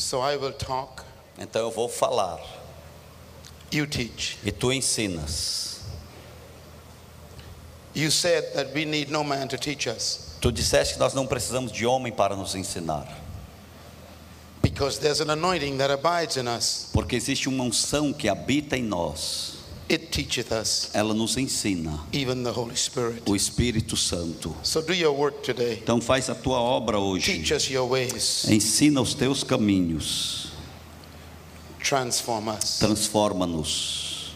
So I will talk, Então eu vou falar you teach. e tu ensinas. You said that we need no man to teach us Tu disseste que nós não precisamos de homem para nos ensinar, because there's an anointing that abides in us. porque existe uma unção que habita em nós. It teacheth us, Ela nos ensina, even the Holy Spirit. o Espírito Santo. So do your work today. Então faz a tua obra Teach hoje. us your ways. Ensina os teus caminhos. Transform us. Transforma-nos.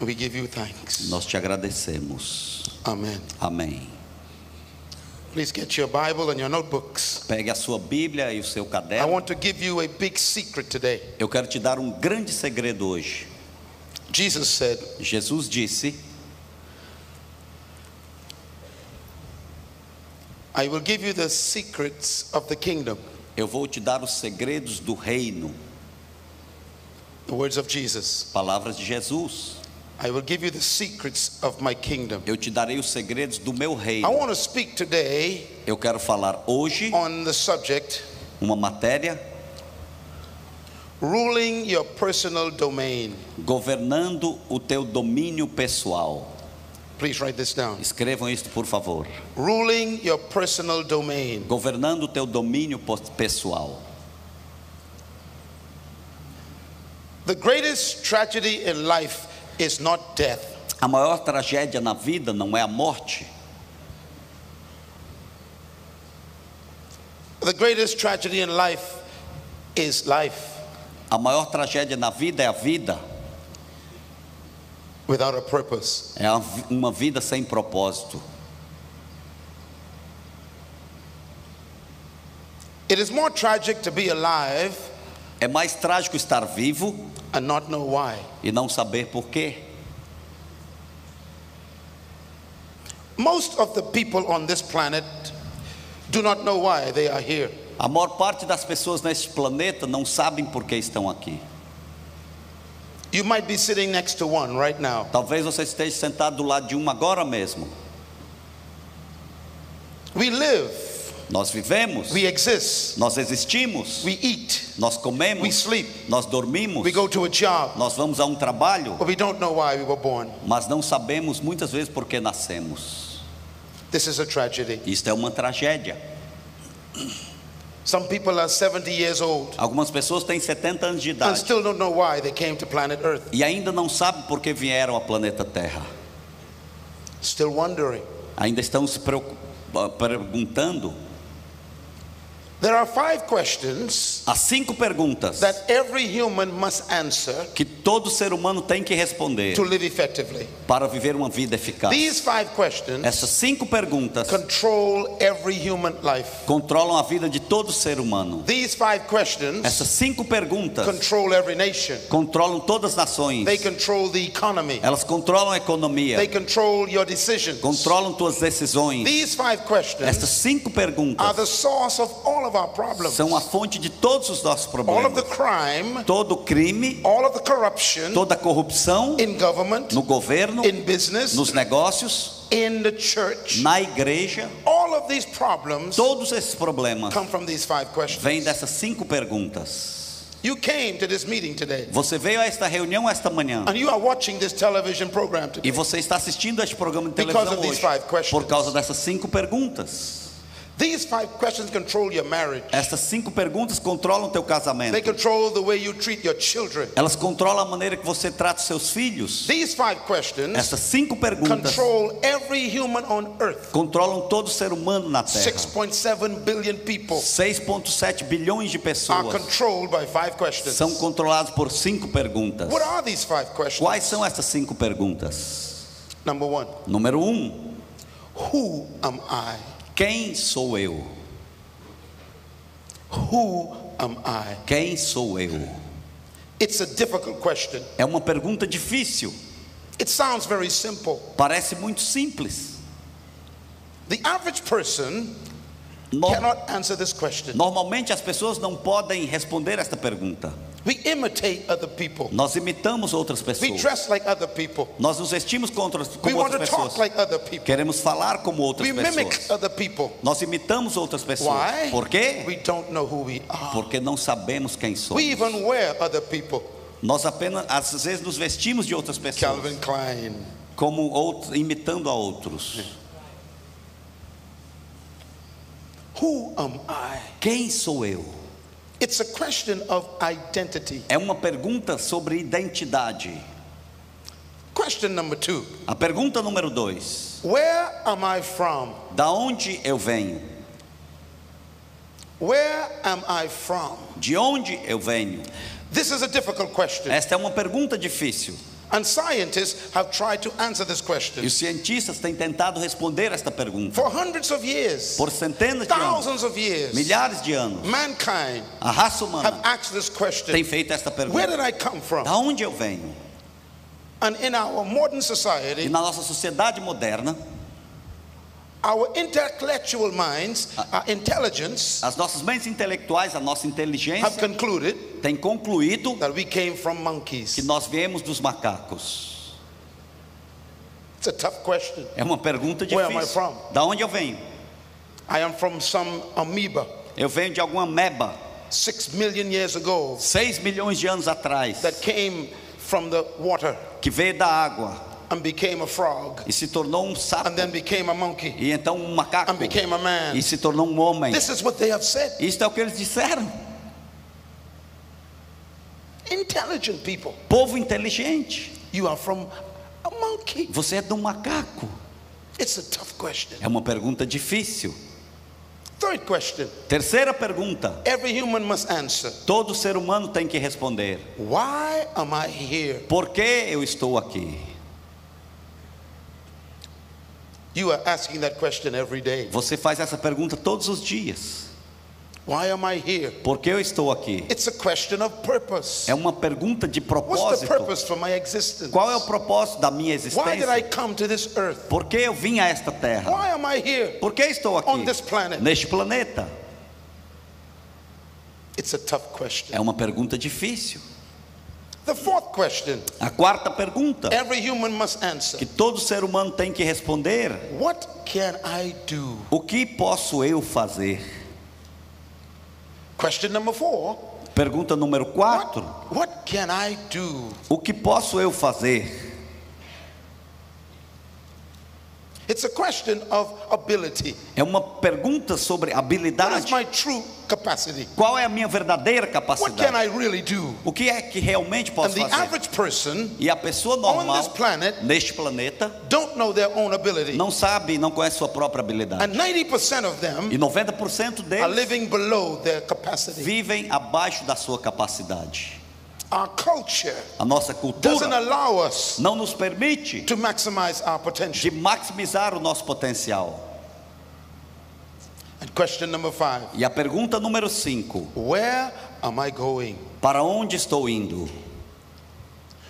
We give you thanks. Nós te agradecemos. Amen. Amém. Please get your Bible and your notebooks. Pegue a sua Bíblia e o seu I caderno. want to give you a big secret today. Eu quero te dar um grande segredo hoje. Jesus said, Jesus disse: I will give you the secrets of the kingdom. Eu vou te dar os segredos do reino. The words of Jesus. Palavras de Jesus. I will give you the secrets of my kingdom. Eu te darei os segredos do meu I reino. want to speak today Eu quero falar hoje on the subject uma matéria ruling your personal domain. governando o teu domínio pessoal. Please write this down. Escrevam isso, por favor. Ruling your personal domain. Governando o teu domínio pessoal. The greatest tragedy in life is not death, A maior tragédia na vida não é a morte. the greatest tragedy in life is life A maior tragédia na vida é a vida. without a purpose. É uma vida sem propósito. It is more tragic to be alive É mais trágico estar vivo and not know why. e não saber por quê. Most of the people on this planet do not know why they are here. A maior parte das pessoas neste planeta não sabem por que estão aqui. You might be sitting next to one right now. Talvez você esteja sentado do lado de uma agora mesmo. We live, Nós vivemos, we exist, nós existimos, we eat, nós we comemos, sleep, nós dormimos, we go to a job, nós vamos a um trabalho, but we don't know why we were born. mas não sabemos muitas vezes por que nascemos. This is a tragedy. Isto é uma tragédia. Some people are 70 years old Algumas pessoas têm 70 anos de and idade still don't know why they came to planet Earth. e ainda não sabem por que vieram ao planeta Terra. Still wondering. Ainda estão se preocup- ah, perguntando. There are five questions Há cinco perguntas that every human must answer que todo ser humano tem que responder to live effectively. para viver uma vida eficaz. These five questions Essas cinco perguntas control every human life. controlam a vida de todo ser humano. These five questions Essas cinco perguntas control every nation. controlam todas as nações. They control the economy. Elas controlam a economia, They control your decisions. controlam tuas decisões. These five questions Essas cinco are perguntas the source of all of our problems. são a fonte de todos os nossos All of the problemas. crime, Todo crime, all of the corruption toda corrupção in government, no governo, in business, nos negócios, in the church. na igreja, All of these problems todos esses problemas come from these five questions. vêm dessas cinco perguntas. You came to this meeting today Você veio a esta reunião esta manhã and you are watching this television program e today. você está assistindo a este programa de televisão of these hoje por causa dessas cinco perguntas. These five questions control your marriage. Essas cinco perguntas controlam teu They casamento. control the way you treat your children. Elas controlam a maneira que você trata os seus filhos. These five questions Essas cinco perguntas control every human on earth. controlam todo ser humano na Terra. 6.7 billion people 6,7 bilhões de are pessoas controlled by five questions. são controlados por cinco perguntas. What are these five questions? Quais são essas cinco perguntas? Number one, Número um, who am I? Quem sou eu? Who am I? Quem sou eu? It's a difficult question. É uma pergunta difícil. It sounds very simple. Parece muito simples. The average person No- cannot answer this question. Normalmente as pessoas não podem responder esta pergunta. We imitate other people. Nós imitamos outras We pessoas. dress like other people. Nós nos vestimos contra, We como want outras to talk pessoas. like other people. Queremos falar como outras We mimic pessoas. other people. Nós imitamos outras pessoas. Why? Por quê? We don't know who we are. Porque não sabemos quem We somos. even wear other people. Nós apenas, às vezes, nos vestimos de outras pessoas, Calvin Klein. como outros, imitando a outros. Who am I? Quem sou eu? It's a question of identity. É uma pergunta sobre identidade. Question number two A pergunta número dois: Where am I from? Da onde eu venho? Where am I from? De onde eu venho? This is a difficult question. Esta é uma pergunta difícil. And scientists have tried to answer this E question os cientistas têm tentado responder esta pergunta for hundreds of years, por centenas de anos, thousands of years. milhares de anos. Mankind A raça have humana asked this tem question feito esta Where pergunta: did I come from? Da onde eu venho? And in our modern E society, na nossa sociedade moderna, our intellectual minds, our intelligence, as nossas mentes intelectuais, a nossa have inteligência concluded tem concluído that we came from monkeys. que nós viemos dos macacos. It's a tough question. É uma pergunta Where am I difícil. from? Da onde eu venho? I am from some amoeba Eu venho de alguma meba, six million years ago seis milhões de anos atrás, that came from the water que veio da água and became a frog e se tornou um sapo, and then became a monkey e então um macaco, and became a man. e se tornou um homem. This is what they have said. Isto é o que eles disseram. Intelligent people. Povo inteligente, You are from a monkey. você é de um macaco. It's a tough question. É uma pergunta difícil. Third question. Terceira pergunta: Every human must answer. todo ser humano tem que responder: Why am I here? por que eu estou aqui? You are asking that question every day. Você faz essa pergunta todos os dias: Why am I here? por que eu estou aqui? It's a question of purpose. É uma pergunta de What's the propósito. purpose for my existence? Qual é o propósito da minha Why did I existência? come to this earth? Por que eu vim a esta terra? Why am I here Por que estou aqui on this planet? neste planeta? It's a tough question. É uma pergunta difícil. The fourth question A quarta pergunta every human must answer. que todo ser humano tem que responder: What can I do? o que posso eu fazer? Question number four Pergunta número what, quatro: what can I do? o que posso eu fazer? It's a question of ability. É uma pergunta sobre What is habilidade. my true capacity? Qual é a minha verdadeira What can capacidade? I really do? O que é que realmente And posso the fazer? average person E a pessoa on this normal planet neste planeta don't know their own ability. não sabe, não conhece sua própria habilidade. And 90% of them E 90% are deles living below their capacity. vivem abaixo da sua capacidade. Our culture A nossa doesn't cultura allow us não nos permite to maximize our de potential. maximizar o nosso potencial. And question number five E a pergunta número 5: Where am I going? Para onde estou indo?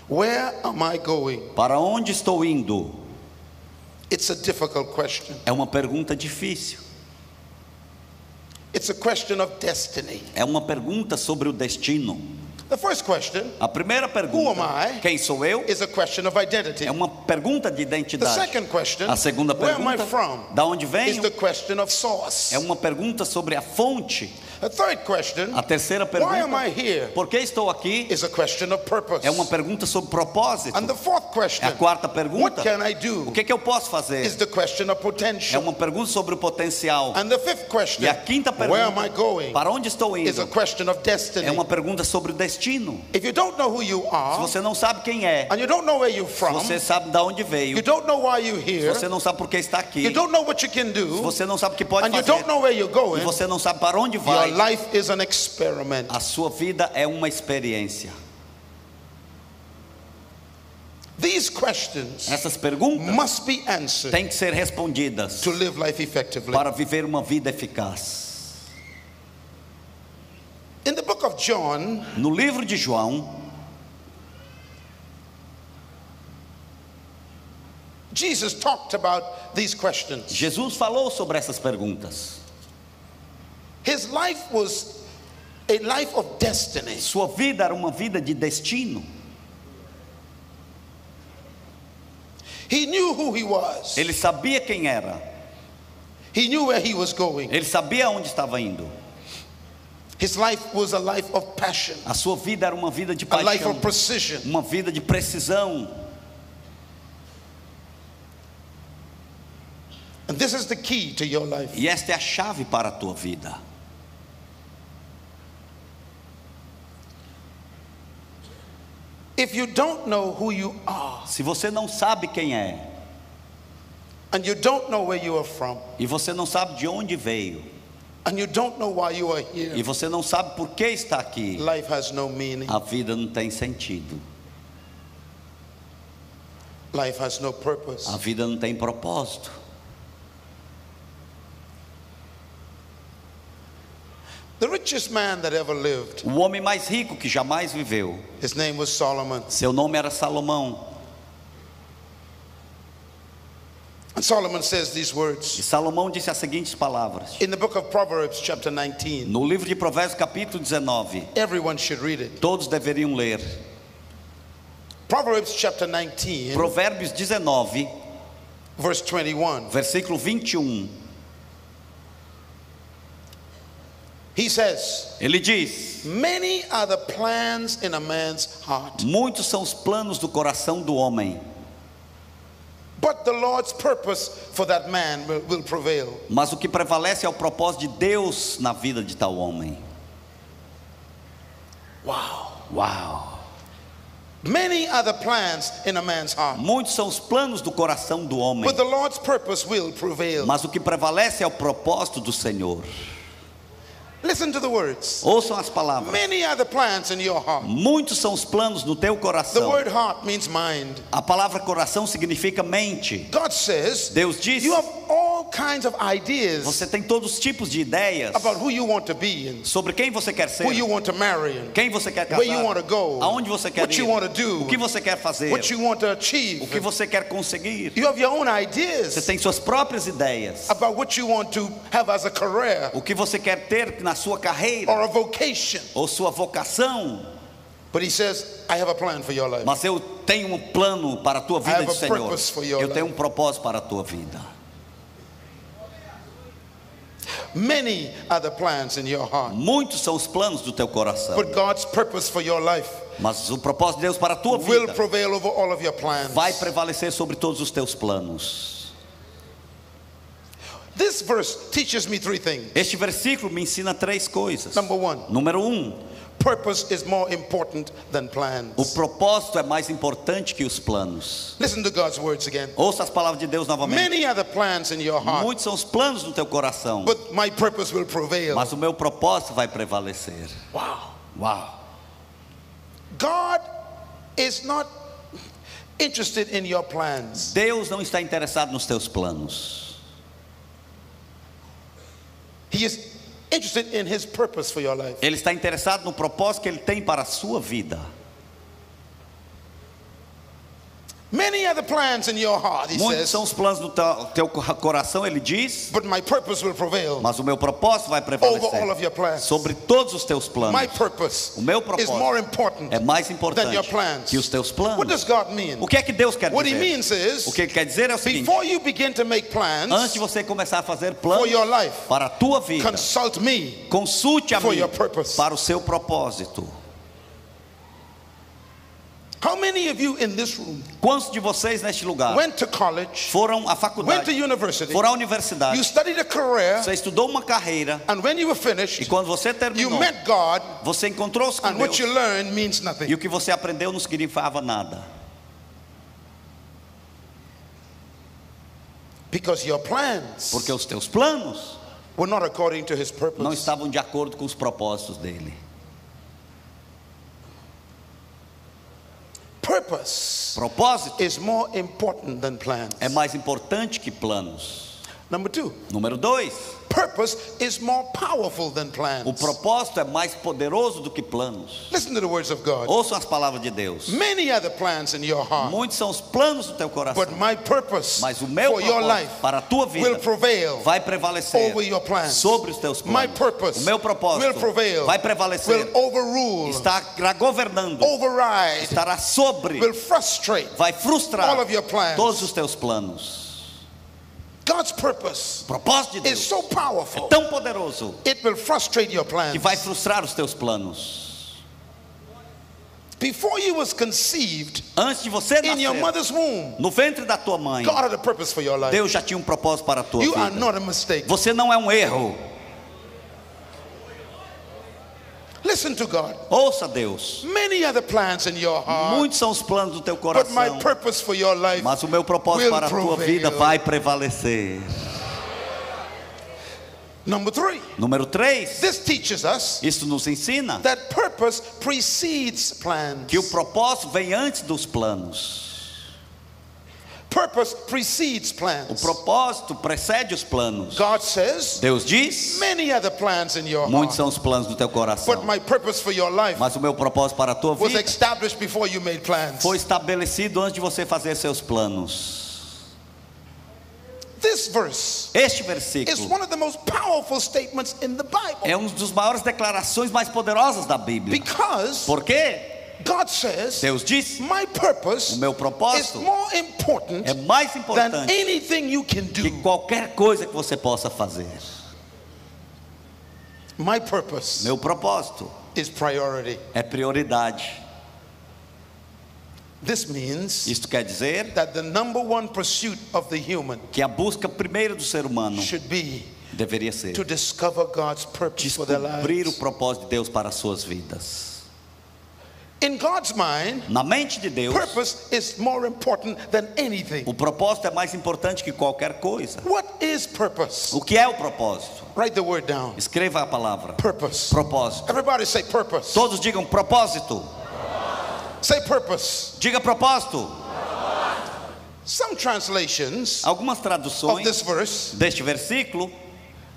Where am I going? Para onde estou indo? It's a difficult question. É uma pergunta difícil. It's a question of destiny. É uma pergunta sobre o destino. The first question A primeira Who pergunta, am I? quem sou eu? is a question of identity. É uma pergunta de The identidade. second question, A segunda where am I pergunta, from? da onde is venho? the question of source. É uma pergunta sobre a fonte. The third question, A terceira why am I pergunta, here? por que estou aqui? is a question of purpose. É uma pergunta sobre propósito. And the fourth question, É a quarta what pergunta, can I o do? que, que eu posso is fazer? the question of É potential. uma pergunta sobre o potencial. And the fifth question, E a quinta where am I pergunta, going? para onde estou is a indo? question of destiny. É uma pergunta sobre o destino. If you don't know who you Se are, você não sabe quem é, and you don't know where you're se from, você sabe de onde veio, you don't know why you're se here, você não sabe por que está aqui, you don't know what you can se do, você não sabe o que pode and you fazer, don't know where you're e going, você não sabe para onde vai, life is an experiment. a sua vida é uma experiência. These questions Essas perguntas must be answered têm que ser respondidas to live life effectively. para viver uma vida eficaz. In the book of John, No livro de João, Jesus talked about these questions. Jesus falou sobre essas perguntas. His life was a life of destiny. Sua vida era uma vida de destino. He knew who he was. Ele sabia quem era. He knew where he was going. Ele sabia onde estava indo. His life was a life of passion, A sua vida era uma vida de a life paixão, of precision. uma vida de precisão. And this is the key to your life. E esta é a chave para a tua vida. If you don't know who you are Se você não sabe quem é and you don't know where you are from e você não sabe de onde veio and you don't know why you are e here, você não sabe por que está aqui, life has no meaning. a vida não tem sentido. Life has no A purpose. vida não tem propósito. The richest man that ever lived, O homem mais rico que jamais viveu, his name was Solomon. seu nome era Salomão. And Solomon says these E words Salomão disse as seguintes palavras: in the book of Proverbs, chapter 19. No livro de Provérbios, capítulo 19, Everyone should read it. todos deveriam ler. Proverbs chapter 19, Provérbios 19, verse 21. versículo 21. He says, Ele diz: Many are the plans in a man's heart, Muitos são os planos do coração do homem, but the Lord's purpose for that man will, will prevail. mas o que prevalece é o propósito de Deus na vida de tal homem. Wow. Uau! Many are the plans in a man's heart, Muitos são os planos do coração do homem, but the Lord's purpose will prevail. mas o que prevalece é o propósito do Senhor. Listen to the words. Ouçam as palavras. Many are the plans in your heart. Muitos são os planos no teu The coração. word heart means mind. A palavra coração significa mente. God says Deus diz: you have all kinds of ideas você tem todos os tipos de ideias about who you want to be sobre quem você quer ser, who you want to marry quem você quer where you want to casar, go, aonde você quer what ir, you want to do, o que você quer fazer, what you want to o achieve. que você quer conseguir. You have your own Você ideas tem suas próprias ideias. about what you want to have as a career O que você quer ter na sua carreira or a vocation. ou sua vocação. But he says, I have a plan for your life. Mas eu tenho um plano para a tua vida, diz Senhor. Eu tenho um propósito para a tua vida. Many are the plans in your heart, Muitos são os planos do teu coração. but God's purpose for your life Mas o propósito de Deus para a tua will vida prevail over all of your plans. vai prevalecer sobre todos os teus planos. This verse teaches me three things. Este versículo me ensina três coisas. Number one, Número um, purpose is more important than o plans. propósito é mais importante que os planos. Listen to God's words again. Ouça as palavras de Deus novamente. Many are the plans in your heart, Muitos são os planos do teu coração, but my purpose will prevail. mas o meu propósito vai prevalecer. Wow. Uau! God is not interested in your plans. Deus não está interessado nos teus planos. He is interested in his purpose for your life. Ele está interessado no propósito que ele tem para a sua vida. Many are the plans in your heart, he Muitos says, são os planos do teu, coração, ele diz, but my purpose will prevail mas o meu propósito vai over all of prevalecer your plans. sobre todos os teus planos. My purpose O meu is propósito more important é mais than importante your plans. que os teus What planos. does God mean? O que é que Deus quer What he dizer? means is, O que ele quer dizer é o seguinte: before you begin to make plans antes de você começar a fazer for planos your life, para a tua vida, consult me. consulte a for mim your purpose. para o seu propósito. How many of you in this room Quantos de vocês neste lugar went to college, foram à went to faculdade, university, foram à universidade, you studied a career, você estudou uma carreira and when you were e finished, quando você you terminou, met God, você encontrou-se com and what Deus you learned means e nothing. o que você aprendeu não significava nada. Because your plans Porque os teus planos were not according to his não purpose. estavam de acordo com os propósitos dele. Purpose Propósito is more important than plans. é mais importante que planos. Number two, Número dois, purpose is more powerful than plans. o propósito é mais poderoso do que planos. Listen to the words of God. Ouçam as palavras de Deus. Many are the plans in your heart, Muitos são os planos do teu coração, but my purpose mas o meu for your life para a tua vida will prevail vai prevalecer over your plans. sobre os teus My planos. purpose O meu propósito will prevail, vai prevalecer, will overrule, estará governando, override, estará sobre, will frustrate vai frustrar all of your plans. todos os teus planos. God's purpose O propósito de is Deus so é powerful, tão poderoso it will frustrate your que plans. vai frustrar os teus planos. Before you was conceived Antes de você in your nascer, mother's womb, no ventre da tua mãe, God had a purpose for your life. Deus já tinha um propósito para a tua You are vida. not a mistake. Você não é um erro. Listen to God. Ouça Deus. Many are the plans in your heart, Muitos são os planos do teu but my coração, purpose for your life mas o meu propósito para a tua vida vai prevalecer. Number three, Número 3. this teaches us Isso nos ensina that purpose precedes plans. que o propósito vem antes dos planos. Purpose precedes O plans. propósito precede os planos. God says, Deus diz: many are the plans in your muitos são os planos do teu but coração, my purpose for your life mas o meu propósito para a tua was vida established before you made plans. foi estabelecido antes de você fazer seus planos. This verse Este is versículo one of the most powerful statements in the Bible é uma das maiores declarações mais poderosas da Bíblia. because Por quê? God says, Deus diz: my purpose o meu is propósito more important é mais than importante anything you can que do. qualquer coisa que você possa fazer. My purpose Meu propósito is priority. é prioridade. This means Isto quer dizer that the number one pursuit of the human que a busca primeira do ser humano should be deveria ser to discover God's purpose for their descobrir o lives. propósito de Deus para as suas vidas. In God's mind, Na mente de Deus, purpose is more important than anything. o propósito é mais importante que qualquer coisa. What is purpose? O que é o propósito? Write the word down. Escreva a palavra. Purpose. Propósito. Everybody say purpose. Todos digam propósito. Say purpose. Diga propósito. Some translations Algumas of traduções this verse deste versículo,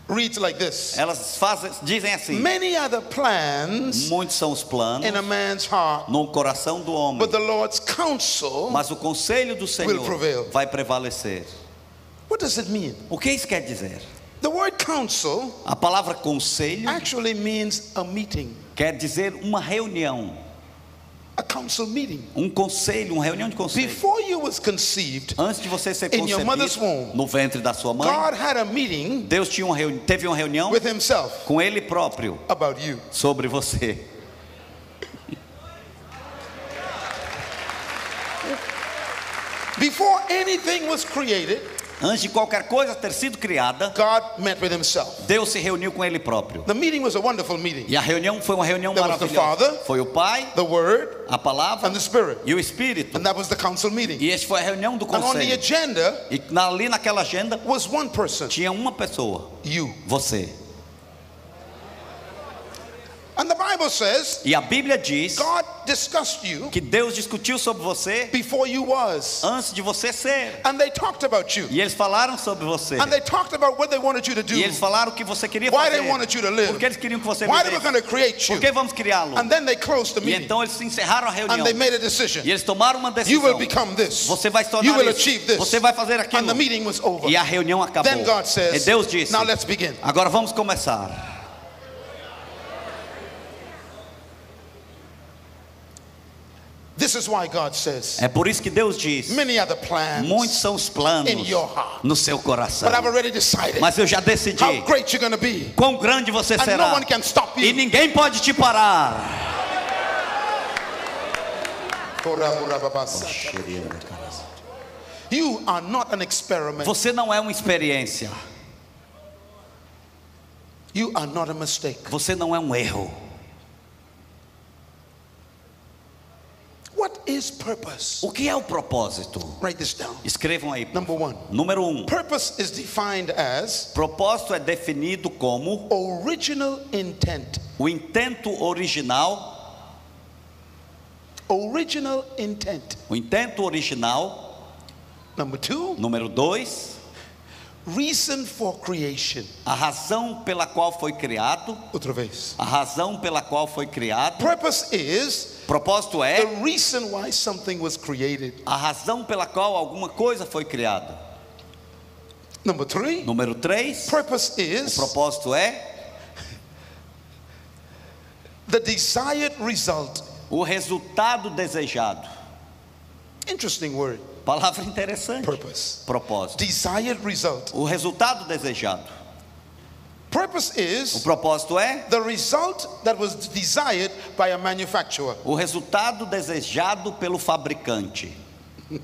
reads like this. elas fazem, dizem assim: Many are the plans muitos são os planos in a man's heart, no coração do homem, but the Lord's counsel, mas o conselho do Senhor prevail. vai prevalecer. what does it mean? O que isso quer dizer? The word counsel A palavra conselho actually means a meeting, quer dizer uma reunião. Um conselho, uma reunião de conselho. Before you was conceived, Antes de você ser concebido womb, no ventre da sua mãe, God had a meeting Deus tinha uma reuni- teve uma reunião with himself com Ele próprio about you. sobre você. Before anything was created, Antes de qualquer coisa ter sido criada, God met with himself. Deus se reuniu com Ele próprio. The meeting was a wonderful meeting. E a reunião foi uma reunião There maravilhosa. Father, Foi o Pai, The Word a Palavra and the Spirit. e o Espírito. And that was the council meeting. E este foi a reunião do And on the conselho. agenda E ali naquela agenda was one person, tinha uma pessoa, you. você. And the Bible says E a Bíblia diz God discussed you que Deus discutiu sobre você before you was. antes de você ser. And they talked about you. E eles falaram sobre você. And they talked about what they wanted you to do. E eles falaram o que você queria Why fazer. they wanted you to live. Porque eles queriam que você Why they vivesse. going to create Por you. que vamos criá-lo? And then they closed the E meeting. então eles encerraram a reunião. And they made a decision. E eles tomaram uma You will decisão. become this. Você vai se You tornar will isso. achieve this. Você vai fazer And aquilo. the meeting was over. E a reunião acabou. Then God E says, Deus disse: Now let's begin. Agora vamos começar. This is why God says, É por isso que Deus diz: Muitos são os planos in your heart. no seu coração. but I've already decided Mas eu já decidi how great you're going to be. quão grande você And no será. one can stop E ninguém pode te parar. You are not an experiment. Você não é uma experiência. You are not a mistake. Você não é um erro. What is purpose? O que é o propósito? Write this down. Escrevam aí. Number one. Número um. Purpose is defined as Propósito é definido como original intent. o intento original. Original intent. O intento original. Number two, Número dois. reason for creation. A razão pela qual foi criado, Outra vez. a razão pela qual foi criado, Purpose is propósito é the reason why something was created. a razão pela qual alguma coisa foi criada. Number three, Número 3, purpose o is propósito é the desired result. o resultado desejado. Interesting word. Palavra interessante. Purpose. Propósito. Desired result. O resultado desejado. Purpose O is propósito é the result that was desired by a manufacturer. o resultado desejado pelo fabricante.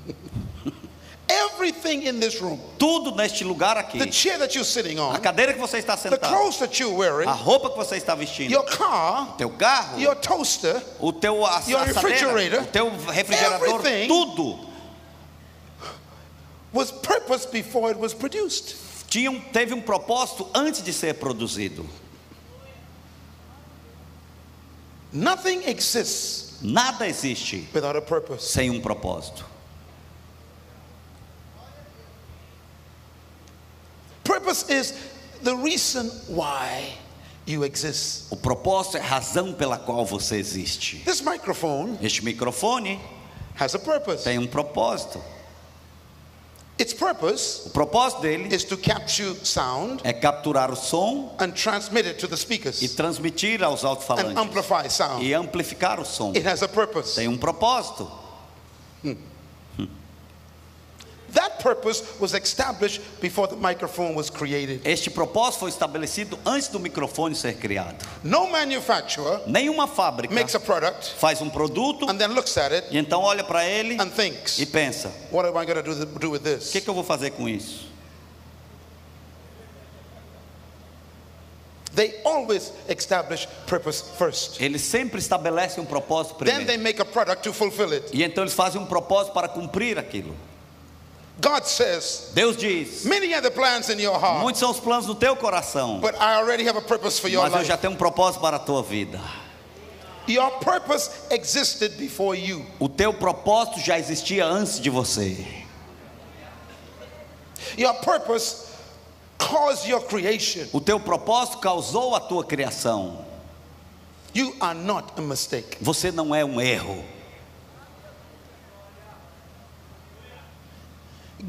Everything in this room, Tudo neste lugar the aqui, chair that you're sitting a on, cadeira que você está the sentado, clothes that you're wearing, a roupa que você está vestindo, your car, teu carro, your toaster, o teu a- your refrigerator, o teu refrigerador, tudo was purpose before it was produced. Tinha teve um propósito antes de ser produzido. Nothing exists Nada existe without a purpose. sem um propósito. Purpose is the reason why you exist. O propósito é a razão pela qual você existe. This microphone Este microfone has a purpose. tem um propósito. Its purpose O propósito dele is to capture sound é capturar o som and transmit it to the e speakers transmitir aos alto-falantes amplify sound. e amplificar o som. It has a purpose. Tem um propósito. That purpose was established before the microphone was created. Este propósito foi estabelecido antes do microfone ser criado. No manufacturer Nenhuma fábrica makes a product faz um produto and then looks at it e então olha para ele and thinks, e pensa: what am I going to do, with o this? que, que eu vou fazer com isso? They always establish purpose first. Eles sempre estabelecem um propósito Then they primeiro. make a product to fulfill it. E então eles fazem um propósito para cumprir aquilo. God says, Deus diz: many are the plans in your heart, muitos são os planos do teu coração, but I already have a purpose for your mas eu já tenho um propósito para a tua vida. Your purpose existed before you. O teu propósito já existia antes de você. Your purpose caused your creation. O teu propósito causou a tua criação. You are not a mistake. Você não é um erro.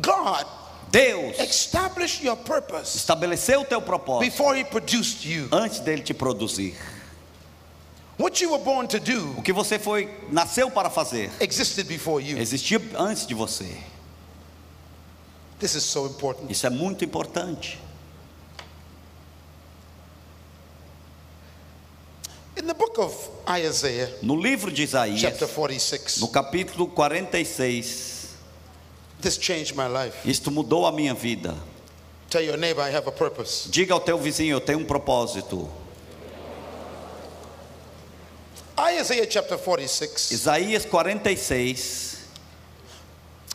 God Deus established your purpose estabeleceu o teu propósito before He produced you. antes dele te produzir. What you were born to do O que você foi nasceu para fazer existed before you. existia antes de você. This is so important. Isso é muito importante. In the book of Isaiah, No livro de Isaías, chapter 46, no capítulo 46, this changed my life. isto mudou a minha vida. Tell your neighbor I have a purpose. Diga ao teu vizinho, eu tenho um propósito. Isaiah chapter 46, Isaías 46,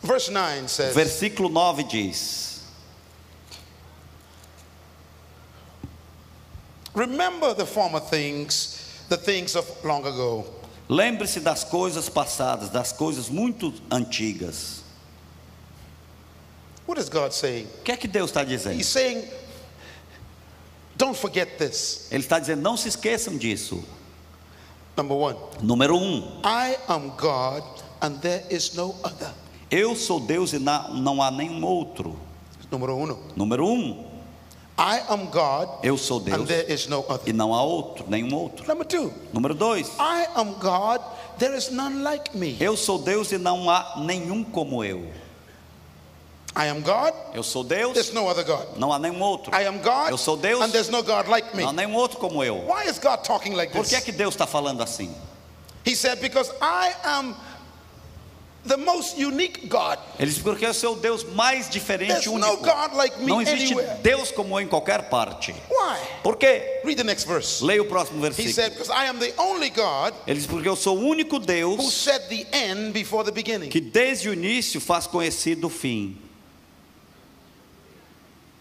verse 9 says, versículo 9 diz: Remember the former things, the things of long ago. Lembre-se das coisas passadas, das coisas muito antigas. What is God saying? O que é que Deus está dizendo? He's saying, Don't forget this. Ele está dizendo: não se esqueçam disso. Number one, Número um, I am God and there is no other. eu sou Deus e não há nenhum outro. Número uno, Número um, I am God eu sou and Deus there is no e other. não há outro, nenhum outro. Number two, Número dois, I am God, there is none like me. eu sou Deus e não há nenhum como eu. I am God, Eu sou Deus, there's no other God. não há nenhum outro. I am God, Eu sou Deus, and there's no God like me. não há nenhum outro como eu. Why is God talking like Por que é que Deus está falando assim? He said, Because I am the most unique God. Ele disse porque eu sou o Deus mais diferente There's e no único. God like me Não existe anywhere. Deus como eu em qualquer parte. Why? Por quê? Read the next verse. Leia o próximo He versículo. said, Because I am the only God Ele diz porque eu sou o único who Deus set the end before the beginning. que desde o início faz conhecido o fim.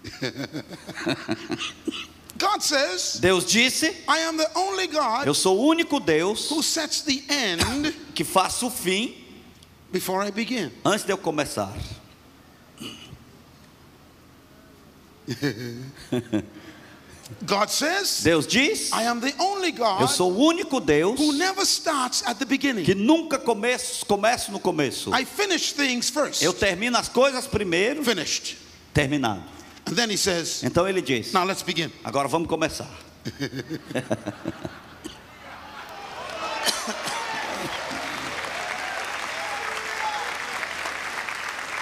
God says, Deus disse: I am the only God Eu sou o único Deus who sets the end que faço o fim before I begin. antes de eu começar. God says, Deus diz: I am the only God Eu sou o único Deus who never starts at the beginning. que nunca começo, começo no começo. I finish things first. Eu termino as coisas primeiro, Finished. terminado. And then he says, Então ele diz: Now let's begin. Agora vamos começar.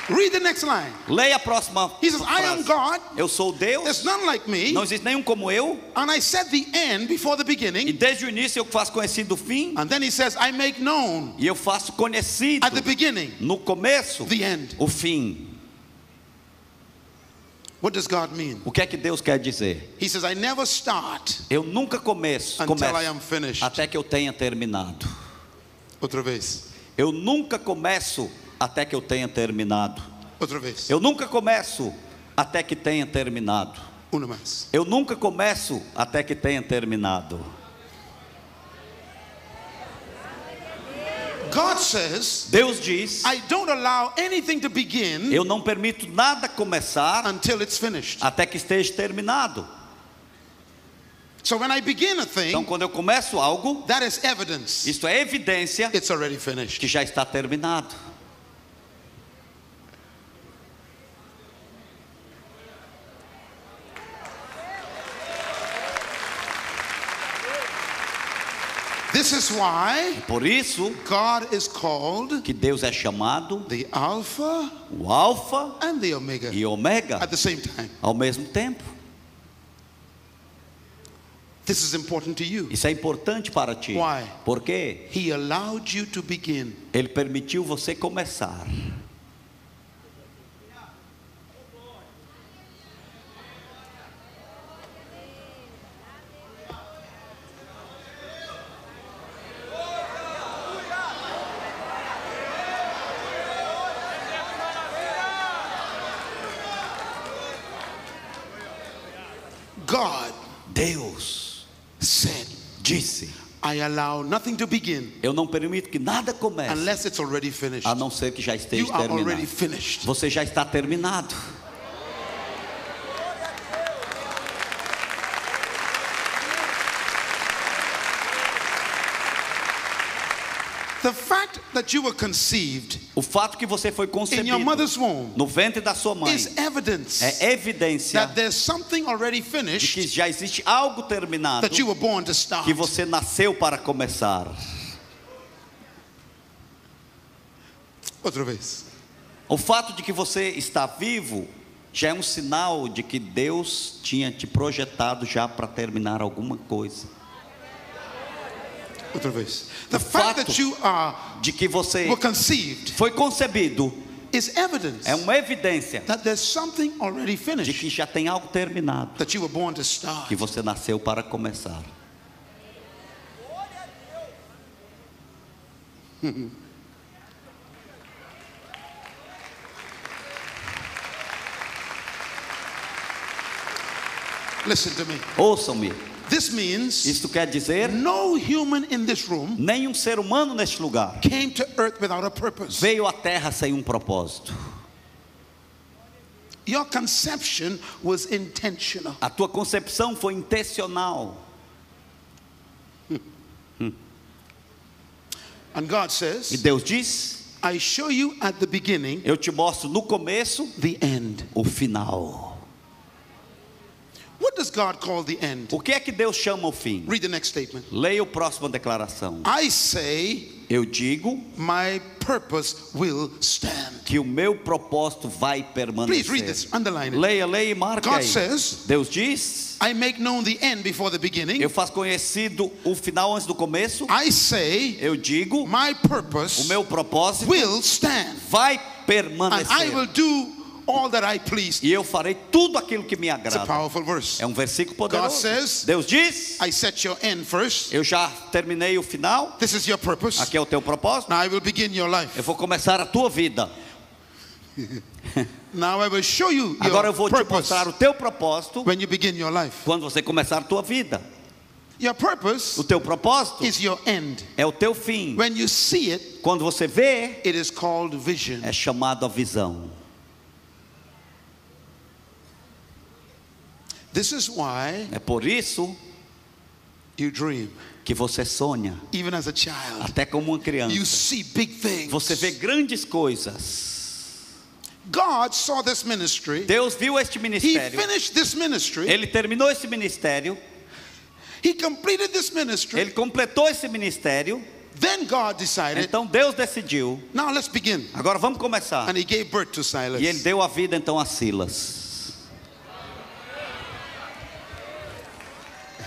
Read the next line. Leia a próxima. He says, I am. God, Eu sou there's Deus, none like me, não existe nenhum como eu, and I set the end before the e beginning. desde o início eu faço conhecido o fim, And then he says, I make known e eu faço conhecido at the beginning no começo the end. o fim. What does God mean? O que é que Deus quer dizer? He says, I never start Eu nunca começo, until começo I am finished. até que eu tenha terminado. Outra vez. Eu nunca começo até que eu tenha terminado. Outra vez. Eu nunca começo até que tenha terminado. Una más. Eu nunca começo até que tenha terminado. God says, Deus diz: I don't allow anything to begin Eu não permito nada começar until it's finished. até que esteja terminado. So when I begin a Então, thing, quando eu começo algo, that is evidence isto é evidência it's already finished. que já está terminado. This is why Por isso God is called que Deus é chamado the Alpha o Alfa and the Omega e Ômega at the same time. ao mesmo tempo. This is important to you. Isso é importante para ti. Why? Porque He allowed you to begin. Ele permitiu você começar. God Deus said, disse: I allow nothing to begin Eu não permito que nada comece unless it's already finished. a não ser que já You esteja are already terminado. finished. Você já está terminado. The fact that you were conceived O fato que você foi in your concebido no ventre da sua mãe é evidência that there's something already de que já existe algo terminado that you were born to start. que você nasceu para começar. Outra vez. O fato de que você está vivo já é um sinal de que Deus tinha te projetado já para terminar alguma coisa. Outra vez. The O fact fato that you are De que você were conceived foi concebido is evidence é uma evidência that there's something already de finished que já tem algo terminado, that you were born to start. que você nasceu para começar. Listen to me. Ouçam-me. This means Isto quer dizer no human in this room nenhum ser humano neste lugar came to earth without a purpose. veio à terra sem um propósito. Your conception was intentional. A tua concepção foi intencional. And God E says, Deus diz: I show you at the beginning Eu te mostro no começo the end. o final. What does God call the end? O que é que Deus chama o fim? Read the next statement. Leia a próxima declaração. I say, Eu digo my purpose will stand. que o meu propósito vai Please read this, permanecer. underline it. Leia, leia e marque God aí. says, Deus diz: I make known the end before the beginning. Eu faço conhecido o final antes do começo. I say, Eu digo: my O purpose meu propósito will stand. vai And I permanecer. will do all that I please. E eu farei tudo aquilo que me It's a agrada. powerful verse. É um versículo God poderoso. says, Deus diz: I set your end first. Eu já terminei o final. This is your purpose. Aqui é o teu propósito. Now I will begin your life. Eu vou começar a tua vida. Now I will show you Agora eu vou te mostrar o teu propósito when you begin your life. quando você começar a tua vida. Your O purpose teu propósito is your end. é o teu fim. When you see it, Quando você vê, it is called vision. é chamado a visão. This is why É por isso you dream, que você sonha, even as a child. até como uma You criança. see big things. Você vê grandes coisas. God saw this ministry. Deus viu este He ministério. finished this ministry. Ele terminou esse ministério. He completed this ministry. Ele completou esse ministério. Then God decided, Então Deus decidiu. now let's begin. Agora vamos começar. And he gave birth to Silas. E ele deu a vida então a Silas.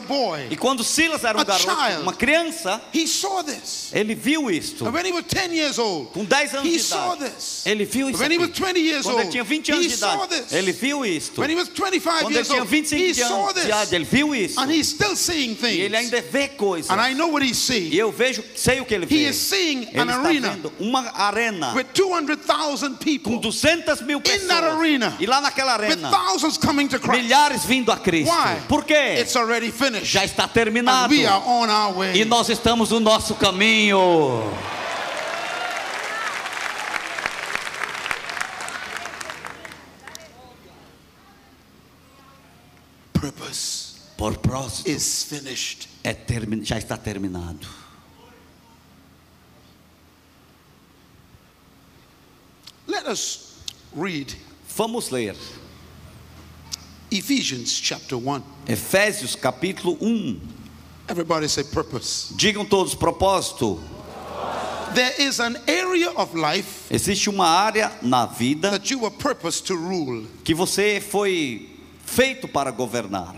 boy, e quando Silas era um garoto, child, uma criança, ele viu isto. Old, com 10 anos de idade, ele viu isto. Quando ele tinha 20 anos de idade, ele viu isto. Quando ele tinha 25 anos de idade, ele viu isto. E ele ainda vê coisas. E eu vejo, sei o que ele vê. He is seeing ele an está arena vendo uma arena with people. com 200 mil pessoas. In that arena, e lá naquela arena, with thousands coming to Christ. milhares vindo a Cristo. Por quê? It's already finished. Já está terminado. we are on our way. E nós estamos no nosso caminho. Purpose Por próximo, is finished. é termi- já está terminado. Let us read Vamos ler Ephesians chapter 1. Efésios capítulo 1. Everybody say purpose. Digam todos propósito. There is an area of life Existe uma área na vida that you were purposed to rule. que você foi feito para governar.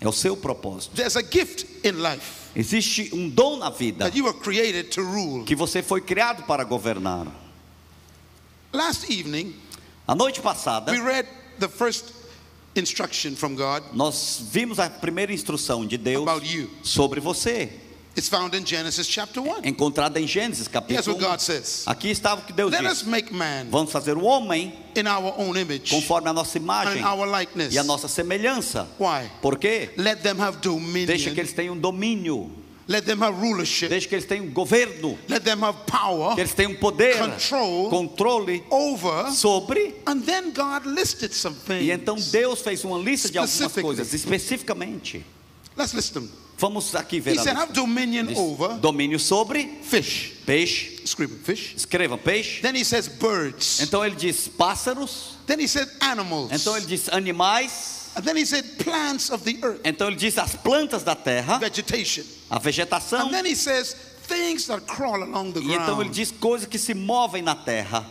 É o seu propósito. There's a gift in life Existe um dom na vida that you were created to rule. que você foi criado para governar. Last evening, A noite passada, we read the first instruction from God nós vimos a primeira instrução de Deus about you. sobre você, It's found in Genesis chapter 1. encontrada em Gênesis Here's capítulo what God 1. says Aqui estava o que Deus Let us disse: make man Vamos fazer o homem in our own image conforme a nossa and imagem in our likeness. e a nossa semelhança. Why? Por quê? Let them have Deixa que dominion. eles tenham domínio, Let them have rulership. deixa que eles tenham governo, Let them have power que eles tenham poder, Control. controle over. sobre. And then God listed some E então. Deus fez uma lista de algumas coisas, especificamente. Let's list them. Vamos aqui ver. He said, have dominion Diz, over Domínio sobre fish. peixe. Scream fish. Escreva peixe. Then he says birds. Então ele diz pássaros. Then he said animals. Então ele diz animais. And then he said plants of the earth, Então ele diz as plantas da terra, vegetation. a vegetação. And then he says things that crawl along the E então ele diz coisas que se movem na terra.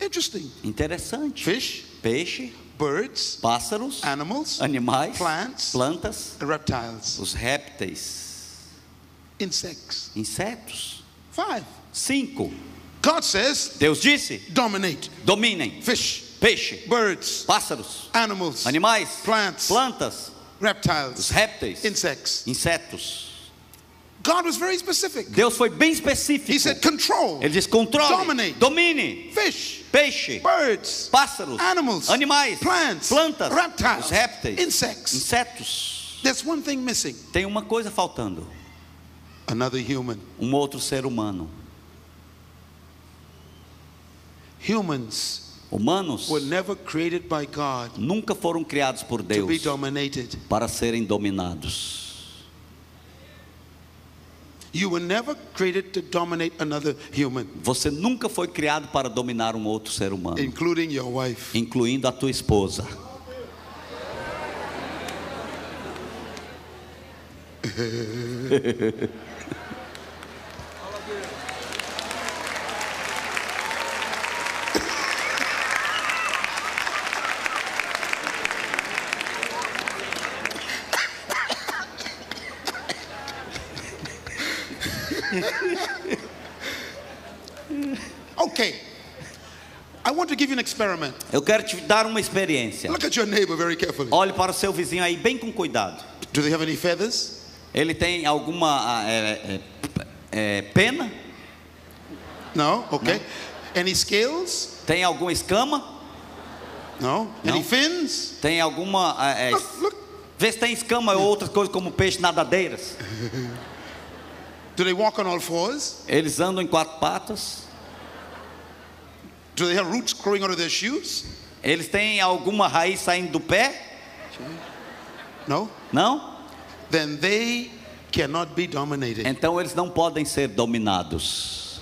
Interesting. Interessante. Fish, Peixe, birds, pássaros, animals, animais, plants, plantas, reptiles, os répteis, insects. insetos. Five. Cinco. God says Deus disse: dominate dominem fish, peixe, birds, pássaros, animals, animais, Plants. plantas, reptiles, répteis, insects. insetos. God was very specific. Deus foi bem He específico. said control. Ele diz: controle, Dominate. domine, fish, peixe, birds, pássaros, animals, animais, plants, plantas, reptiles, répteis, insects. insetos. There's one thing missing. Tem uma coisa faltando: another human. um outro ser humano. Humans humanos nunca foram criados por Deus para serem dominados. Você nunca foi criado para dominar um outro ser humano, incluindo a tua esposa. experiment. Eu quero te dar uma experiência. Look at your neighbor very carefully. Olhe para o seu vizinho aí bem com cuidado. Do they have any feathers? Ele tem alguma ah, é, é, é, pena? Não, ok. Não. Any scales? Tem alguma escama? Não. Não. Any fins? Tem alguma. Ah, é, look, look. Vê se tem escama ou outras coisas como peixes nadadeiras. Do they walk on all fours? Eles andam em quatro patas? Do they have roots growing out of their shoes? Eles têm alguma raiz saindo do pé? No? Não? Then they cannot be dominated. Então eles não podem ser dominados.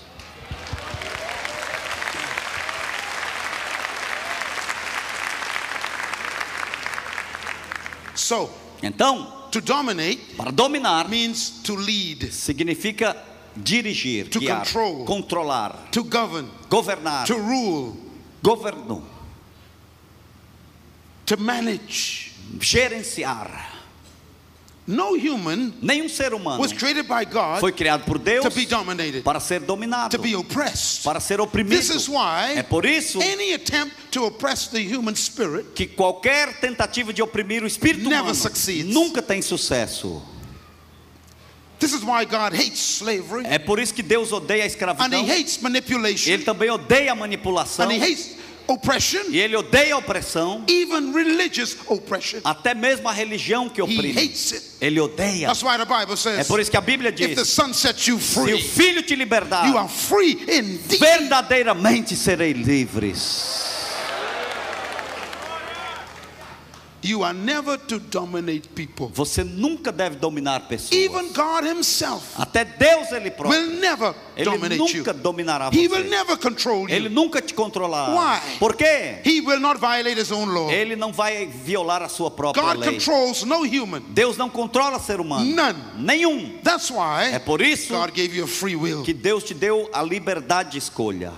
So, Então, to dominate para dominar means to lead, significa dirigir, To guiar, control. controlar, to govern, governar, to rule, governo, to manage. gerenciar. No human Nenhum ser humano was created by God foi criado por Deus to be dominated, para ser dominado, to be oppressed. para ser oprimido. This is why É por isso any attempt to oppress the human spirit que qualquer tentativa de oprimir o espírito Never humano succeeds. nunca tem sucesso. This is why God hates slavery É por isso que Deus odeia a and escravidão. he hates manipulation Ele também odeia a manipulação. and he hates oppression, E ele odeia a opressão, even religious oppression. até mesmo a religião que He oprime. hates it. Ele odeia. That's why the Bible É por isso que a Bíblia if the diz: Son sets you se o free, Filho te libertar, you are free indeed. verdadeiramente serei livres. You are never to dominate people. Você nunca deve dominar pessoas. Even God Himself Até Deus ele próprio. will never Ele dominate you. nunca dominará He will você. never control Ele you. nunca te controlará. Why? Por quê? He will not violate His own law. Ele não vai violar a sua própria God lei. controls no human. Deus não controla ser humano. None. Nenhum. That's why É por isso God gave you a free will. que Deus te deu a liberdade de escolha.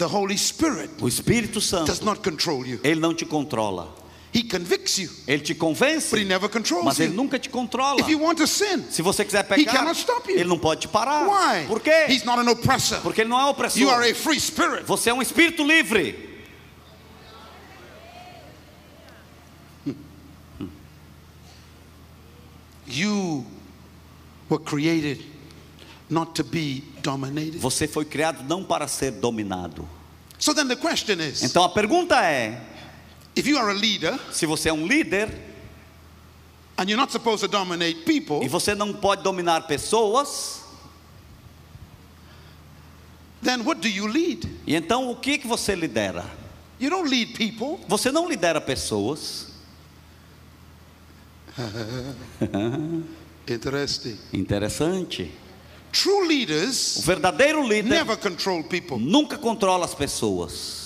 The Holy Spirit O Espírito Santo, does not control you. ele não te controla. He convicts you, Ele te convence, but He never controls mas ele you. nunca te controla. If you want to sin, Se você quiser He pecar, cannot stop you. ele não pode te parar. why? Por quê? He's not an oppressor. Porque ele não é opressor. You are a free spirit. Você é um espírito livre. You were created not to be dominated. Você foi criado não para ser dominado. So then the question is Então a pergunta é: if you are a leader se você é um líder and you're not supposed to dominate people, e você não pode dominar pessoas, then what do you lead? e então o que que você lidera? You don't lead people. Você não lidera pessoas. Interesting. Interessante. True O leaders verdadeiro líder never control people. nunca controla as pessoas.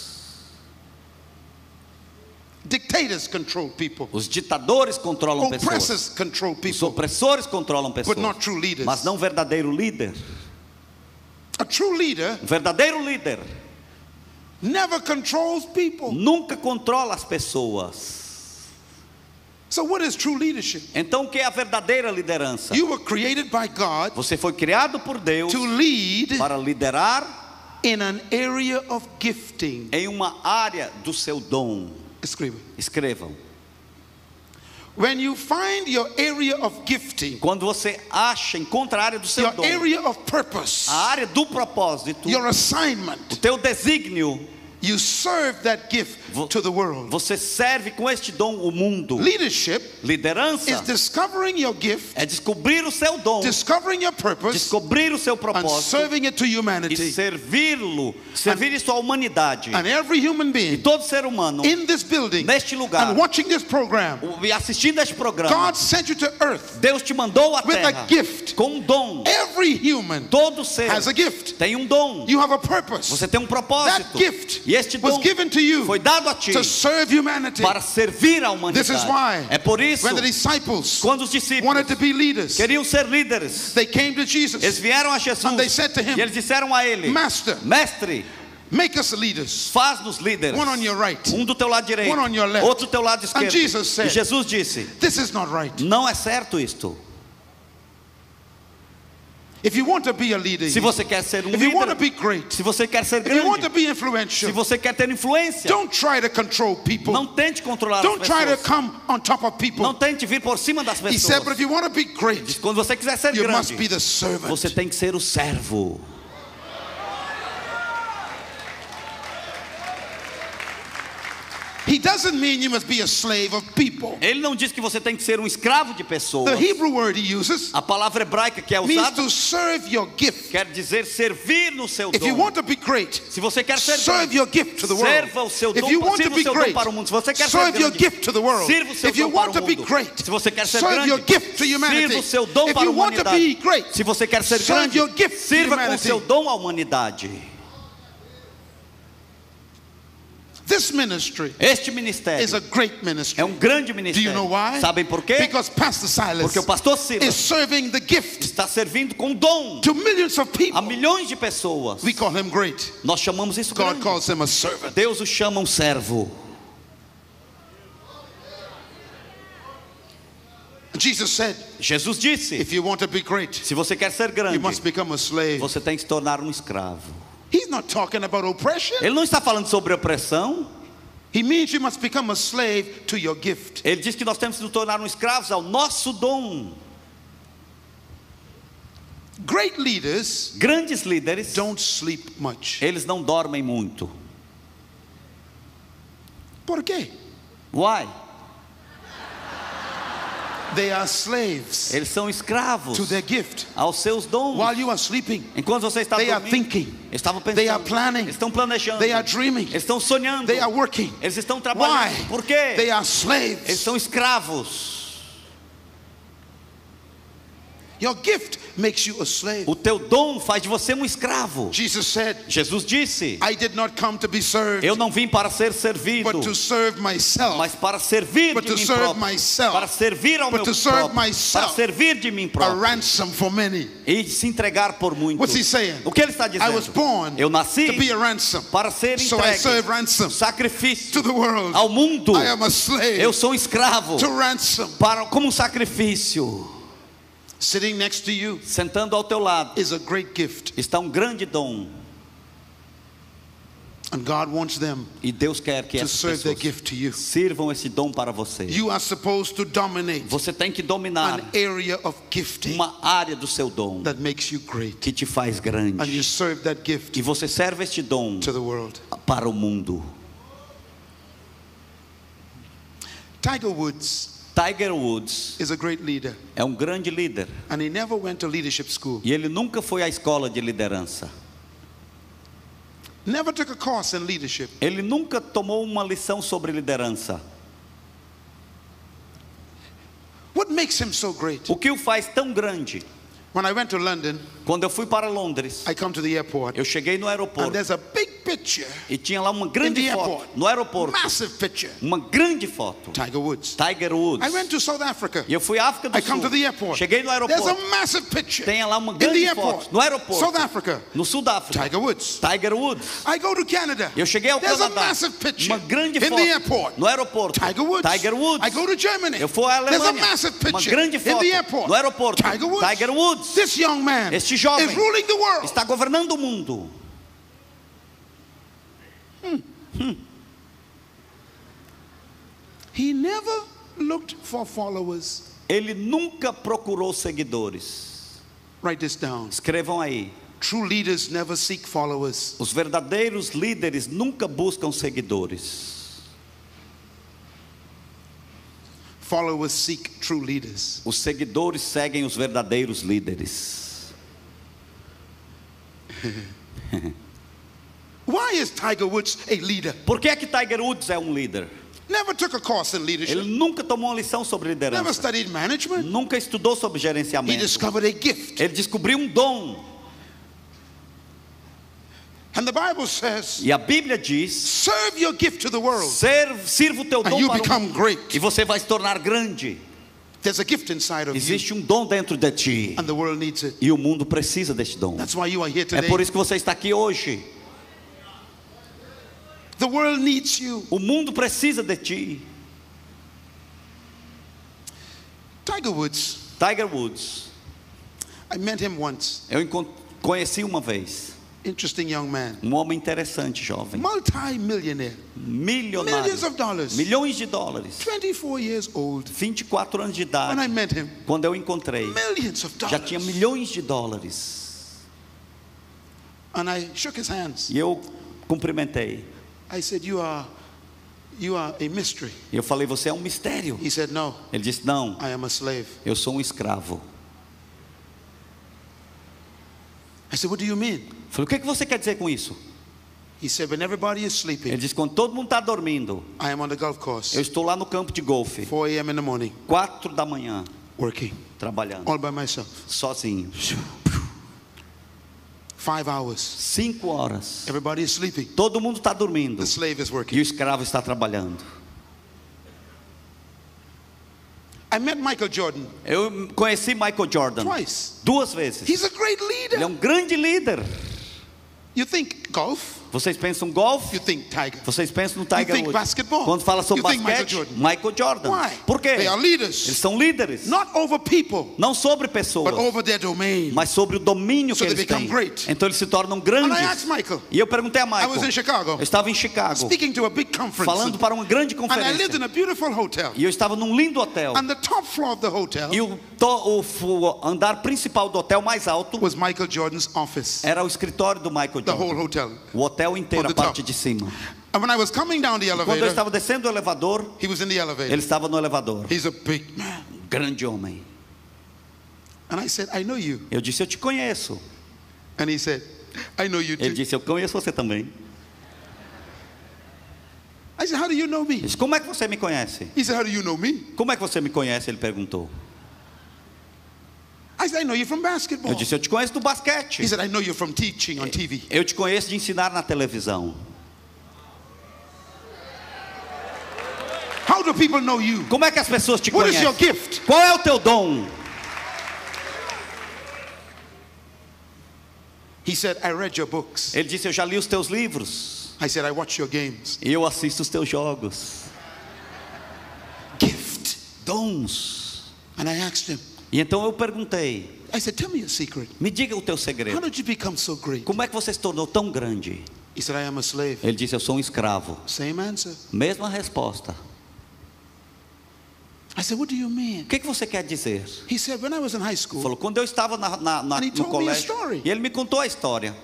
Dictators control people. Os ditadores controlam pessoas. Oppressors control Os people. opressores controlam pessoas. But not true leaders. Mas não o verdadeiro líder. A true leader O verdadeiro líder never controls people. nunca controla as pessoas. So what is true leadership? Então o que é a verdadeira liderança? You were created by God Você foi criado por Deus to lead para liderar in an area of gifting. em uma área do seu dom. Escreva. Escrevam. When you find your area of gifting, Quando você acha, encontra a área do seu your dom, area of purpose, a área do propósito, your o assignment, teu desígnio, you serve that gift to the world. você serve com este dom o mundo. Leadership is Liderança discovering your gift, é descobrir o seu dom, discovering your purpose, descobrir o seu and propósito serving it to e humanity. servi-lo, servir isso à humanidade. And every human E being todo ser humano, in this building neste lugar, and watching this program, e assistindo este programa, God sent you to earth Deus te mandou à with a terra gift. com um dom. Every human Todo ser has a gift. tem um dom. You have a purpose. Você tem um That propósito. gift E este was dom given to you foi dado a ti to serve humanity. para servir a This is humanidade. why É por isso, when the disciples quando os discípulos wanted to be leaders, queriam ser líderes, they came to Jesus. eles vieram a Jesus And they said to him, e eles disseram a ele: Master, Mestre, make us leaders. faz-nos líderes. One on your right. Um do teu lado direito, One on your left. outro do teu lado esquerdo. Jesus said, e Jesus disse: This is not right. Não é certo isto. If you want to be a leader, Se você quer ser um if you want to líder, be great, se você quer ser if you want to grande, se você quer ter influência, don't try to control people. não tente controlar Don't as try to pessoas. come on top of people. Não tente vir por cima das He said, but pessoas. if you want to be great, Quando você quiser ser you must grande, be the servant. você tem que ser o servo. He doesn't mean you must be a slave of people. Ele não diz que você tem que ser um escravo de The pessoas. Hebrew word he uses A palavra hebraica que é means usada to serve your gift. quer dizer servir no seu If you dom. want to be great, Se você quer ser serve grande, your gift to the world. serva o seu If dom, you want to o be great, para o mundo. Se você quer ser serve your grande, gift to the world. sirva o seu If you dom para want o to be mundo. great, Se você quer ser serve grande, your gift to humanity. sirva o seu dom If para a you to humanidade. be great, Se você quer ser serve grande, your gift sirva com o seu dom à humanidade. This ministry Este ministério is a great ministry. é um grande Do you ministério. know why? Sabem por quê? Because Pastor Silas Porque o pastor is Silas serving the gift está servindo com dom to millions of a people. milhões de pessoas. We call him great. Nós chamamos isso God grande. calls him a servant. Deus o chama um servo. Jesus said, Jesus disse: if you want to be great, se você quer ser you grande, must become a slave. você tem que se tornar um escravo. He's not talking about oppression. Ele não está falando sobre opressão. He means you must become a slave to your gift. Ele diz que nós temos que nos tornar um escravos ao nosso dom. Great leaders Grandes líderes, don't sleep much. eles não dormem muito. Por quê? Why? They are slaves Eles são escravos to their gift. aos seus dons. While you are sleeping, Enquanto você está they are dormindo, thinking, eles estavam pensando, They are planning. eles estão planejando, they are dreaming, eles estão sonhando, they are working. eles estão Why? trabalhando. Por quê? They are Eles slaves. são escravos. Your gift makes you a slave. O teu dom faz de você um escravo. Jesus said, Jesus disse: I did not come to be served, Eu não vim para ser servido, but to serve myself. mas para servir But de to mim serve próprio. myself. Para servir ao But meu to serve próprio. myself. Para servir de mim A próprio. ransom for many. E se entregar por muitos. What's he saying? O que ele está I dizendo? was born Eu nasci to be a ransom. para ser So I serve entregue. ransom Sacrifício to the world. ao mundo. I am a slave Eu sou um escravo to ransom. para como um sacrifício. Sitting next to you Sentando ao teu lado is a great gift, está um grande dom and God wants them e Deus quer que to essas serve gift to you. sirvam esse dom para você. You are supposed to dominate Você tem que dominar an area of gifting uma área do seu dom that makes you great, que te faz and grande you serve that gift e você serve este dom to the world. para o mundo. Tiger Woods Tiger Woods is a great leader, é um grande líder and he never went to leadership school. e ele nunca foi à escola de liderança. Never took a course in leadership. Ele nunca tomou uma lição sobre liderança. What makes him so great? O que o faz tão grande? When I went to London, Quando eu fui para Londres, I come to the airport, eu cheguei no and aeroporto there's a big e tinha lá uma In grande foto airport. no aeroporto, massive picture. uma grande foto. Tiger Woods. Tiger Woods. I went to South Africa. E eu fui à África do I come Sul. to the airport. Cheguei no There's aeroporto. a massive picture Tem lá uma in grande airport. foto no aeroporto. South Africa. No sul da África. Tiger Woods. Tiger Woods. I go to Canada. Eu cheguei ao There's a Canadá. massive picture Uma grande in foto the airport. no aeroporto. Tiger Woods. Tiger Woods. I go to Germany. Eu fui à There's a Alemanha. massive Uma picture grande in foto the airport. no aeroporto. Tiger Woods. Tiger Woods. This young man Este jovem is ruling the world. está governando o mundo. He never looked for followers. Ele nunca procurou seguidores. Write this down. Escrevam aí. True leaders never seek followers. Os verdadeiros líderes nunca buscam seguidores. Followers seek true leaders. Os seguidores seguem os verdadeiros líderes. Why is Tiger Woods a leader? Por que é que Tiger Woods é um líder? Never took a course in leadership. Ele nunca tomou uma lição sobre Never liderança. studied management. Nunca estudou sobre He gerenciamento. discovered a gift. Ele descobriu um dom. And the Bible says, E a Bíblia diz: serve your gift to the world "Serve- sirva o teu and dom you para o become mundo, great. e você vai se tornar grande. There's a gift inside of you Existe um dom dentro de ti. and the world needs it. E o mundo precisa deste dom. That's why you are here É today. por isso que você está aqui hoje. The world needs you. O mundo precisa de ti. Tiger Woods, Tiger Woods. I met him once. Eu conheci uma vez Interesting young man. um homem interessante, jovem, Multi-millionaire. milionário, Millions of dollars. milhões de dólares, 24 years old. 24 anos de When idade. I met him, Quando eu encontrei, millions of já tinha dollars. milhões de dólares. And I shook his hands. E eu cumprimentei. I said, you are, You are a mystery. Eu falei: Você é um mistério. He said, No, Ele disse: Não, I am a slave. eu sou um escravo. I said, What do you mean? Falei: O que, que você quer dizer com isso? He said, When everybody is Ele sleeping, disse: Quando todo mundo está dormindo, I am on the golf course, eu estou lá no campo de golfe, 4 a.m. in the morning, quatro da manhã, working trabalhando, all by myself. sozinho. Five hours. Cinco horas. Everybody is sleeping. Todo mundo está dormindo The slave is e working. o escravo está trabalhando. I met Michael Jordan Eu conheci Michael Jordan twice. duas vezes. He's a great Ele é leader. um grande líder. You think golf? Vocês pensam golfe? Vocês pensam no Tiger Woods? basketball? Quando fala sobre You basquete, Michael Jordan? Michael Jordan. Why? Por quê? They are leaders. Eles são líderes. Not over people, Não sobre pessoas, but over their domain. mas sobre o domínio So que eles têm. great. Então eles se tornam And grandes. I asked Michael, E eu perguntei a I was in Michael. Chicago, Eu estava em Chicago, speaking to a big conference. falando para uma grande And I lived in conferência. a beautiful hotel. E eu estava num lindo hotel. And the top floor of the hotel E o, to- o o andar principal do hotel mais alto was Michael Jordan's office. era o escritório do Michael The whole Jordan. O hotel inteiro, On a parte top. de cima. And when I was coming down the Quando eu elevator, estava descendo o elevador, he was in the elevator. ele estava no elevador. He's a big man. Grande homem. And I said, I know you. Eu disse, eu te conheço. And he said, I know you Ele too. disse, eu conheço você também. I said, How do you know Ele me? disse, como é que você me conhece? He said, How do you know me? Como é que você me conhece? Ele perguntou. I said, I know you from basketball. Eu disse, eu te conheço do basquete. He said, I know you from teaching on TV. Eu te conheço de ensinar na televisão. How do people know you? Como é que as pessoas te What is your conhecem? gift? Qual é o teu dom? He said, I read your books. Ele disse, eu já li os teus livros. I said, I watch your games. Eu assisto os teus jogos. Gift. Dons. And I asked him, E então eu perguntei, I said, Tell me a secret. me diga o teu How segredo. did you become so great? Como é que você se tornou tão grande? He said, I am a slave. Ele disse, eu sou um escravo. Same answer. Mesma resposta. I said, What do you mean? O que, que você quer dizer? He said, When I was in high school, Falou, quando eu estava na, na- na- And he no told me a colégio. story. E ele me contou a história.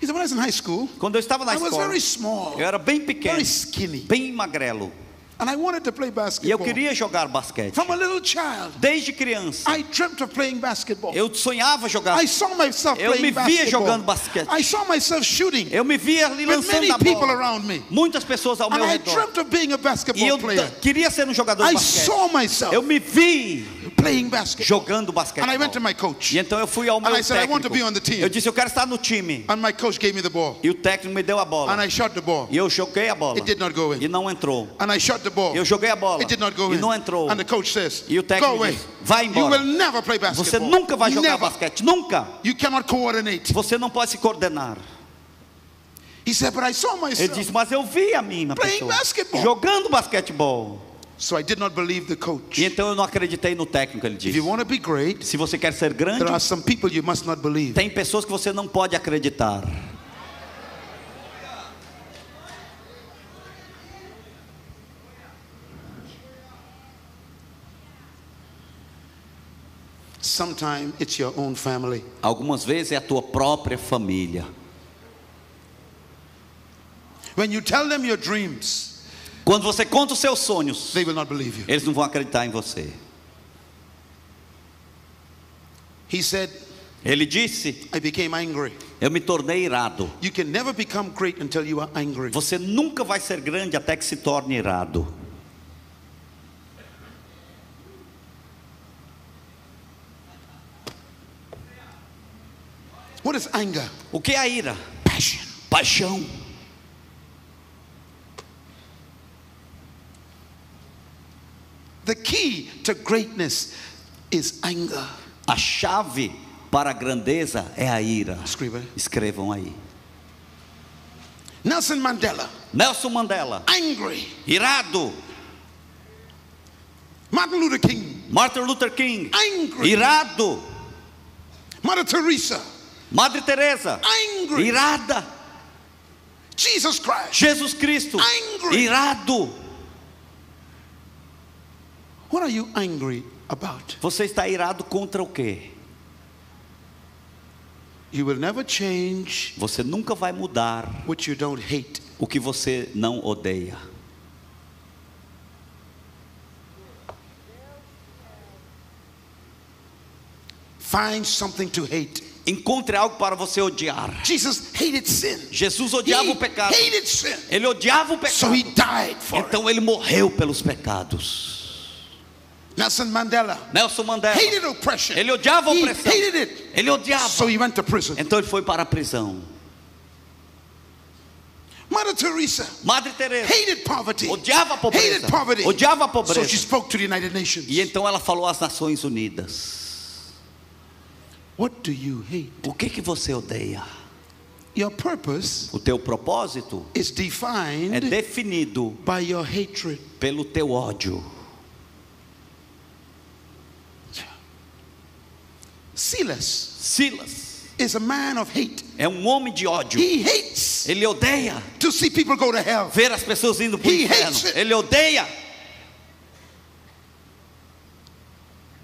he said, When I was in high school, Quando eu estava na I was escola, very small, eu era bem pequeno, very skinny, bem magrelo. And I wanted to play E eu queria jogar basquete. From a little child, Desde criança. I dreamt of playing basketball. Eu sonhava jogar. I saw myself Eu me via basketball. jogando basquete. I saw myself shooting Eu me via lançando many a people bola. around me. Muitas pessoas ao And meu I redor. dreamt of being a E eu queria ser um jogador de basquete. saw myself Eu me vi playing basketball. jogando basquete. And I went to my coach. E então eu fui ao meu And I said, I want to be on the técnico. team. Eu disse, eu quero estar no time. And my coach gave me the ball. E o técnico me deu a bola. And I shot the ball. E eu joguei a bola. It did not go in. E não entrou. And I shot the ball. Eu joguei a bola. It did not go E in. não entrou. And the coach says, E o Go técnico away. diz, vai You embora. will never play Você basketball. nunca vai jogar Never. basquete. Nunca. You cannot coordinate. Você não pode se coordenar. He said, But I saw Ele myself. disse, mas eu vi a mim pessoa. basketball. Jogando basquetebol. So I did not believe the coach. E então eu não acreditei no técnico, ele If disse. you want to be great, Se você quer ser grande, there are some people you must not believe. tem pessoas que você não pode acreditar. Sometimes it's your own family. Algumas vezes é a tua própria família. When you tell them your dreams, Quando você conta os seus sonhos, eles não vão acreditar em você. Said, Ele disse: I became angry. Eu me tornei irado. You can never become great until you are angry. Você nunca vai ser grande até que se torne irado. What is anger? O que é a ira? Passion. Paixão. The key to greatness is anger. A chave para a grandeza é a ira. Escreva. Escrevam aí. Nelson Mandela, Nelson Mandela, angry. irado. Martin Luther King, Martin Luther King, angry. irado. Mother Teresa, Madre Teresa, angry. irada. Jesus Christ, Jesus Cristo, Angry. irado. What are you angry about? Você está irado contra o quê? You will never change você nunca vai mudar what you don't hate. o que você não odeia. Find something to hate. Encontre algo para você odiar. Jesus, hated sin. Jesus odiava he o pecado. Hated sin. Ele odiava o pecado. So he died for então it. ele morreu pelos pecados. Nelson Mandela Nelson Mandela. hated oppression. Ele odiava a He opressão. hated it. Ele odiava. So he went to prison. Então ele foi para a prisão. Mother Teresa Madre Teresa hated poverty. odiava a pobreza. Hated poverty. Odiava a So pobreza. she spoke to the United Nations. E então ela falou às Nações Unidas: What do you hate? O que que você odeia? Your purpose O teu propósito is é defined definido by your hatred. pelo teu ódio. Silas Silas is a man of hate. é um homem de ódio. He hates Ele odeia to see people go to hell. ver as pessoas indo para o He inferno. Ele odeia.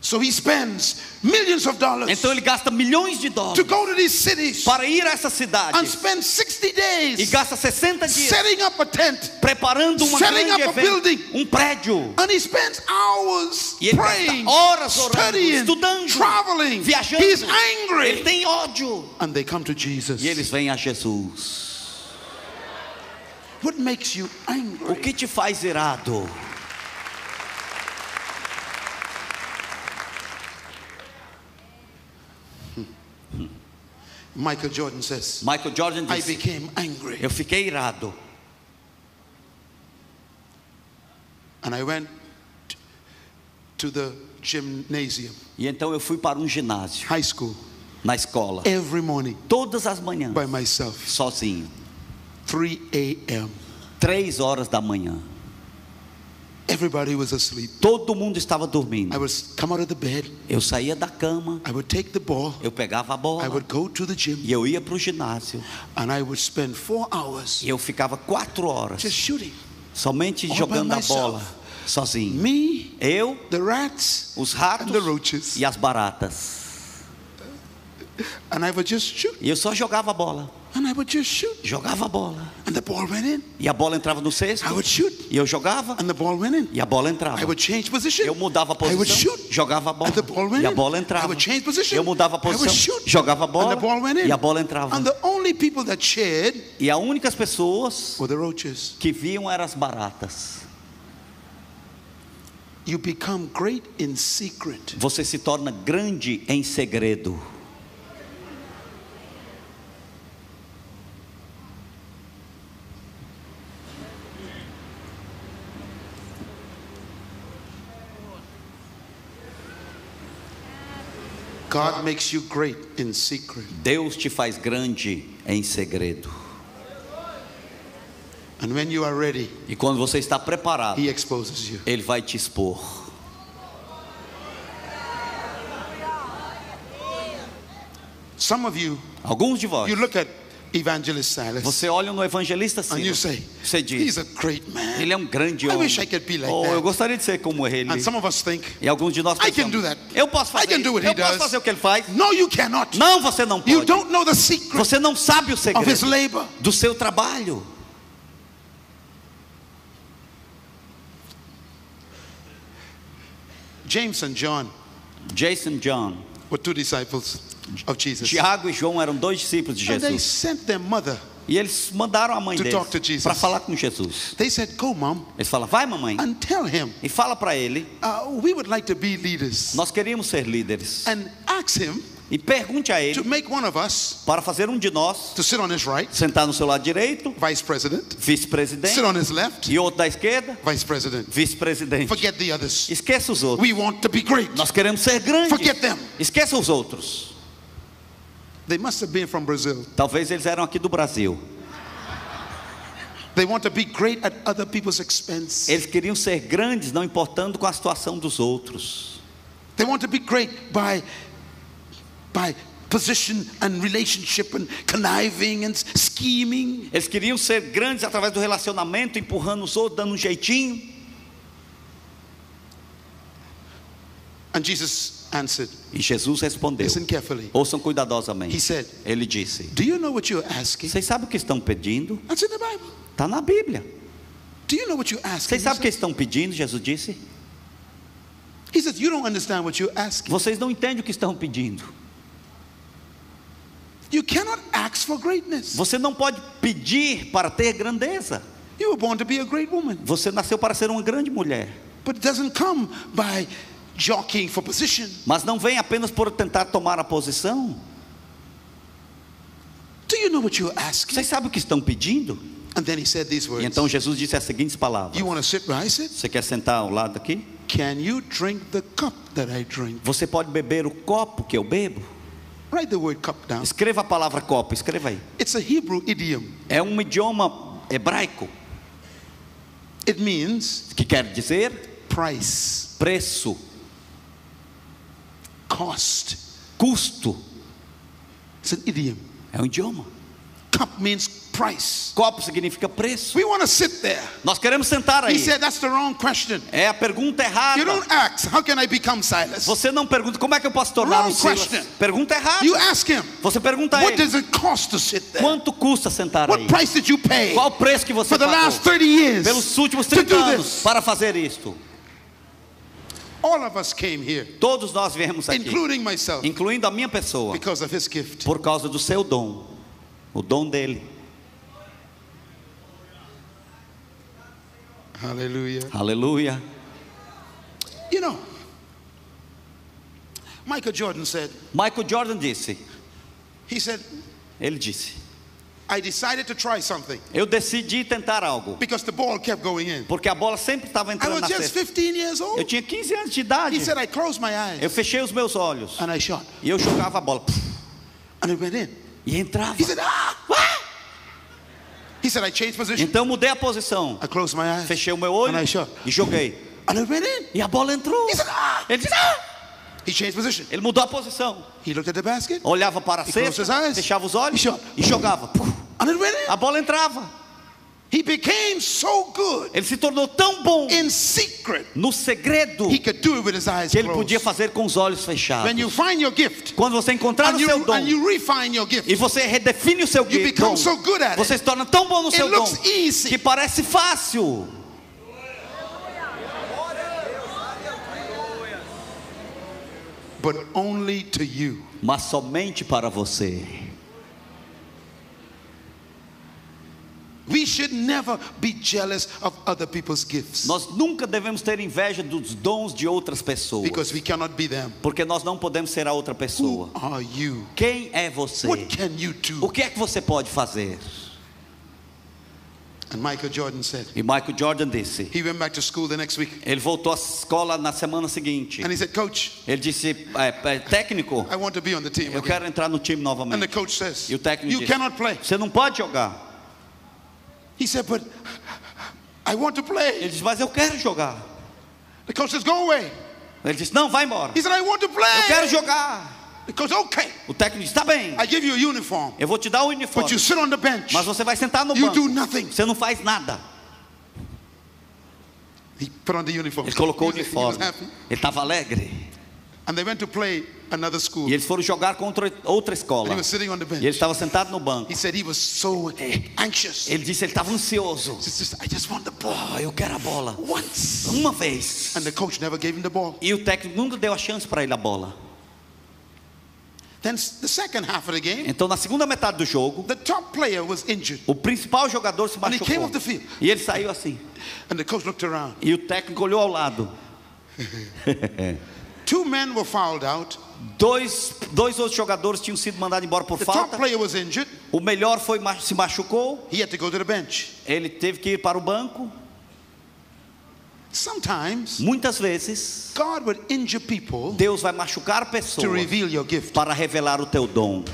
So he spends millions of dollars Então ele gasta milhões de to dólares go to these cities para ir a essa and cidade spend 60 e days gasta 60 dias setting up a tent. preparando uma setting grande up a evento, building. um prédio. And he spends hours E ele praying, gasta horas orando, studying, estudando, traveling. viajando. He's Ele angry. tem ódio. And they come to Jesus. E eles vêm a Jesus. What makes you O angry? que te faz irado? Michael Jordan says, Michael Jordan I disse: became angry. Eu fiquei irado. And I went to the gymnasium, E então eu fui para um ginásio, high school, na escola, every morning todas as manhãs, by myself, sozinho. 3 a.m. Três horas da manhã. Everybody was asleep. Todo mundo estava I dormindo. would come out of the bed, Eu saía da cama, I would take the ball, eu pegava a I bola would go to the gym, e eu ia para o ginásio. and I would spend four hours E eu ficava quatro horas just shooting. somente All jogando a bola, sozinho. Me, Eu, the rats, os and ratos the roaches. e as baratas. And I would just shoot, E eu só jogava a bola. and I would just shoot. Jogava a bola. And the ball went in. E a bola entrava no cesto. I would shoot, E eu jogava. and the ball went in. E a bola entrava. I would change position. Eu mudava a I would posição. shoot. Jogava a bola. And the ball went E a in. bola I entrava. would change position. Eu mudava a I would posição. shoot. Jogava a bola. And the ball went in. E a bola entrava. And the only people that cheered E as únicas pessoas were the roaches. que viam eram as baratas. You become great in secret. Você se torna grande em segredo. God makes you great in secret. Deus te faz grande em segredo. And when you are ready, E quando você está preparado, He exposes you. Ele vai te expor. Some of you, Alguns de vós, you look at Evangelist Silas você olha no evangelista and you Silas. say, Você He's diz, a great man. ele é um grande I homem. wish I could be like oh, that. eu gostaria de ser como ele. And some of us think, E alguns de nós I can pensamos, do that. eu posso I fazer can isso. do what eu he posso does. fazer o que ele faz. No, you cannot. Não, você não You pode. don't know the secret Você não sabe o of his segredo labor. do seu trabalho. James and John Jason John, were two disciples of Jesus. Tiago e João eram dois discípulos de And they Jesus. sent their mother. E eles mandaram a mãe To deles talk to Jesus. para falar com Jesus. They said, Go, mom, Eles falam, vai mamãe, and tell him e fala para ele, uh, we would like to be leaders. nós queríamos ser líderes. And ask him E pergunte a ele us para fazer um de nós right, sentar no seu lado direito, vice president, vice-presidente, left, e outro da esquerda, vice president. vice-presidente. Others. Esqueça os outros. Nós queremos ser grandes. Forget them. Esqueça os outros. They must have been from Brazil. Talvez eles eram aqui do Brasil. They want to be great at other people's expense. Eles queriam ser grandes, não importando com a situação dos outros. They want to be great by by position and relationship and conniving and scheming. Eles queriam ser grandes através do relacionamento, empurrando os outros, dando um jeitinho. And Jesus answered, E Jesus respondeu. listen carefully. Ouçam cuidadosamente. He said, Ele disse: Do you know what you're asking? Vocês sabem o que estão pedindo? That's in the Bible. Está na Bíblia. Do you know what you're asking? Vocês sabem o que said, estão pedindo? Jesus disse: He says, You don't understand what you're asking. Vocês não entendem o que estão pedindo. You cannot ask for greatness. Você não pode pedir para ter grandeza. You were born to be a great woman. Você nasceu para ser uma grande mulher. But it doesn't come by jockeying for position. Mas não vem apenas por tentar tomar a posição. Do you know what you're asking? Vocês sabem o que estão pedindo? And then he said these E então Jesus disse as seguintes palavras: You want to sit where I sit? Você quer sentar ao lado aqui? Can you drink the cup that I drink? Você pode beber o copo que eu bebo? Write the word cup down. Escreva a palavra copo, escreva aí. It's a Hebrew idiom. É um idioma hebraico It means que quer dizer price, preço, cost. custo. It's an idiom. É um idioma. Cup means price. Copo significa preço. We want to sit there. Nós queremos sentar He aí. said that's the wrong question. É a pergunta You errada. don't ask, how can I become Silas? Você não pergunta como é que eu posso tornar Wrong um Silas. question. Pergunta errada. You ask him, Você pergunta a what ele: does it cost to sit there? quanto custa sentar aí? What price did you pay Qual preço que você for the pagou last 30 years pelos últimos to 30 do anos this? para fazer isto? All of us came here, Todos nós viemos aqui, including myself, incluindo a minha pessoa, because of his gift. por causa do seu dom, o dom dele. Hallelujah. Aleluia. You know, Michael Jordan said, Michael Jordan disse, he said, ele disse, I decided to try something eu decidi tentar algo, because the ball kept going in. porque a bola sempre estava I entrando was na just cesta. 15 years Eu old. tinha 15 anos de idade. He said, I closed my eyes Eu fechei os meus olhos and I shot, e eu jogava a bola and it went in. e entrava. He said, ah. He said, I changed position. Então mudei a posição, I closed my eyes fechei o meu olho and I shot, e joguei. and it went in. E a bola entrou. He said, ah. Ele disse, ah! He changed position. Ele mudou a posição. He looked at the basket, Olhava para a cesta, fechava os olhos e jogava. and it went in. A bola entrava. He became so good Ele se tornou tão bom in secret. no segredo He could do it with his eyes que ele podia fazer com os olhos fechados. When you find your gift Quando você encontrar and o seu you, dom and you refine your gift, e você redefine o seu You dom, become so good at it. você se torna tão bom no It seu dom looks easy. que parece fácil. but only to you. mas somente para você. We should never be jealous of other people's gifts Nós nunca devemos ter inveja dos dons de outras pessoas, because we cannot be them. porque nós não podemos ser a outra Who pessoa. are you? Quem é você? What can you O do? que é que você pode fazer? And Michael Jordan said, E Michael Jordan disse. he went back to school the next week Ele voltou à escola na semana seguinte. and he said, Coach, Ele disse, é, é, técnico, I want to be on the team. eu again." quero entrar no time And the novamente. coach says, E o técnico You disse, cannot play. você não pode jogar. He said, But I want to Ele play. disse, mas eu quero jogar. The coach says, Go away. Ele disse, não, vai embora. He said, I want to Eu quero play. jogar. Coach, okay. O técnico disse, tá bem, I give you a uniform, eu vou te dar o but uniforme. you sit on the bench. Mas você vai sentar no You do banco. nothing. Você não faz nada. He put on the uniform. Ele colocou o he was uniforme. happy. Ele estava alegre. And they went to play another school. E eles foram jogar contra outra And escola. he was sitting on the E bench. ele estava sentado no banco. He said he was so anxious. Ele disse ele estava ansioso. He says, I just want the ball Oh, eu quero a bola. once. Uma vez. And the coach never gave him the ball. E o técnico nunca deu a chance para ele a bola. Then the second half of the game, Então na segunda metade do jogo, the top player was injured. o principal jogador se And he came machucou. off the field. E ele saiu assim. And the coach looked around. E o técnico olhou ao lado. Two men were fouled out. Dois, dois outros jogadores tinham sido mandados embora por falta. injured. O melhor foi se machucou. He had to go to the bench. Ele teve que ir para o banco. Sometimes Muitas vezes, God would injure people Deus vai machucar to pessoas reveal your gift. para revelar o teu dom.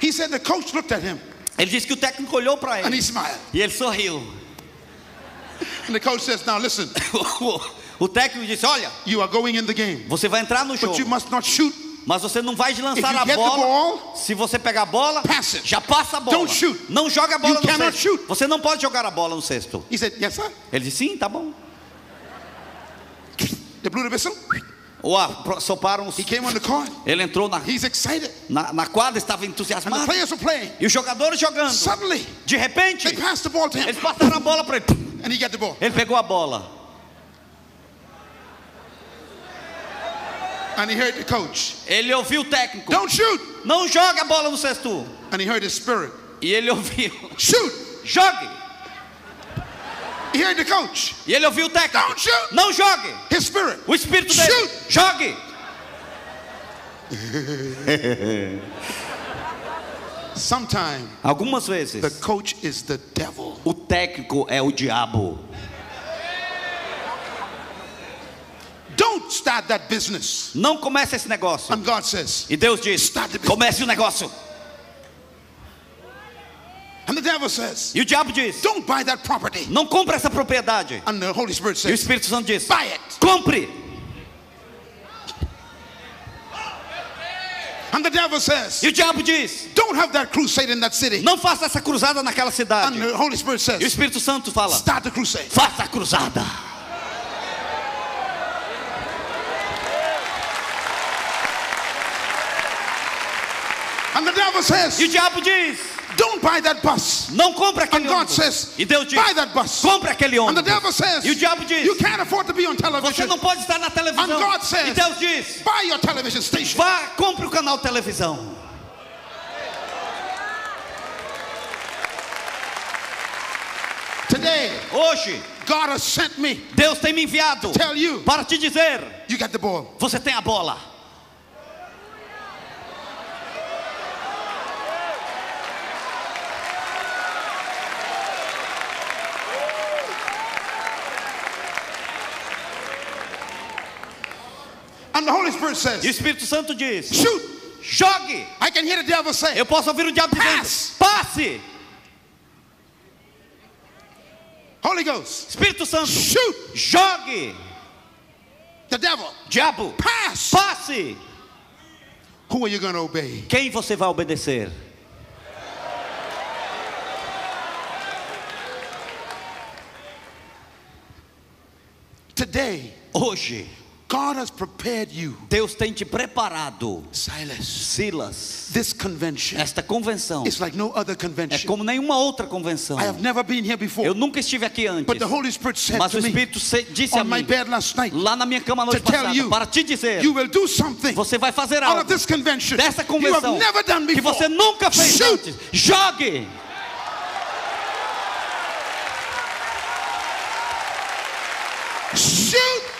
He said the coach looked at him Ele disse que o técnico olhou para ele e ele sorriu. And the coach says, Now listen, O técnico disse: Olha, you are going in the game, você vai entrar no jogo, but you must not shoot. mas você não vai lançar a bola. ball, Se você pegar a bola, pass it. já passa a bola. Don't shoot. Não joga a bola You no cannot cesto. shoot. Você não pode jogar a bola no cesto. He said, Yes, sir. Ele disse: Sim, tá bom. Whistle. Ou soparam os... He came on the court. Ele entrou na, He's excited. na, na quadra, estava the entusiasmado. E os jogadores jogando. Suddenly, De repente, they passed the ball to him. eles passaram a bola para ele. And he got the ball. Ele pegou a bola. And he heard the coach. Ele ouviu o técnico. Don't shoot. Não joga a bola no cesto. And he heard his spirit. E ele ouviu. Shoot. Jogue. He heard the coach. E ele ouviu o técnico. Don't shoot. Não jogue. His spirit. O espírito dele. Shoot. Jogue. Sometime Algumas vezes, the coach is the devil. o técnico é o diabo. Don't start that business. Não comece esse negócio. And God says, E Deus diz: Start the business. comece o negócio. Devil says, E o diabo diz: don't buy that property. não compre essa propriedade. And the Holy Spirit E o says, Espírito Santo diz: buy it. compre. And the devil says, E o diabo diz: don't have that crusade in that city. não faça essa cruzada naquela cidade. And the Holy Spirit E o says, Espírito Santo fala: start the crusade. faça a cruzada. And the devil E o says, diabo diz: don't buy that bus. não compre And aquele God ônibus. says, E Deus diz: buy that bus. compre aquele And the ônibus. devil says, E o diabo diz: you can't afford to be on Você television. não pode estar na televisão. And God says, E Deus diz: buy your television station. vá, compre o canal televisão. Today, Hoje, God has sent me Deus tem me enviado tell you, para te dizer: you the ball. você tem a bola. And the Holy Spirit E o says, Espírito Santo diz: shoot. jogue. I can hear the devil say, Eu posso ouvir o diabo dizendo: Pass. passe. Holy Ghost, Espírito Santo, shoot jogue. the devil. Diabo, Pass. passe. Who are you going to obey? Quem você vai obedecer? Today, Hoje, God has prepared you, Deus tem te preparado, Silas. Silas. This convention Esta convenção is like no other é convention. como nenhuma outra convenção. I have never been here before. Eu nunca estive aqui antes. But the Holy Spirit said Mas o to me Espírito se- disse a my mim, bed last night, lá na minha cama noite passada, you, para te dizer, you will do something você vai fazer out algo of this convention dessa you have convenção never done que before. você nunca fez Shoot. antes. Jogue! Shoot!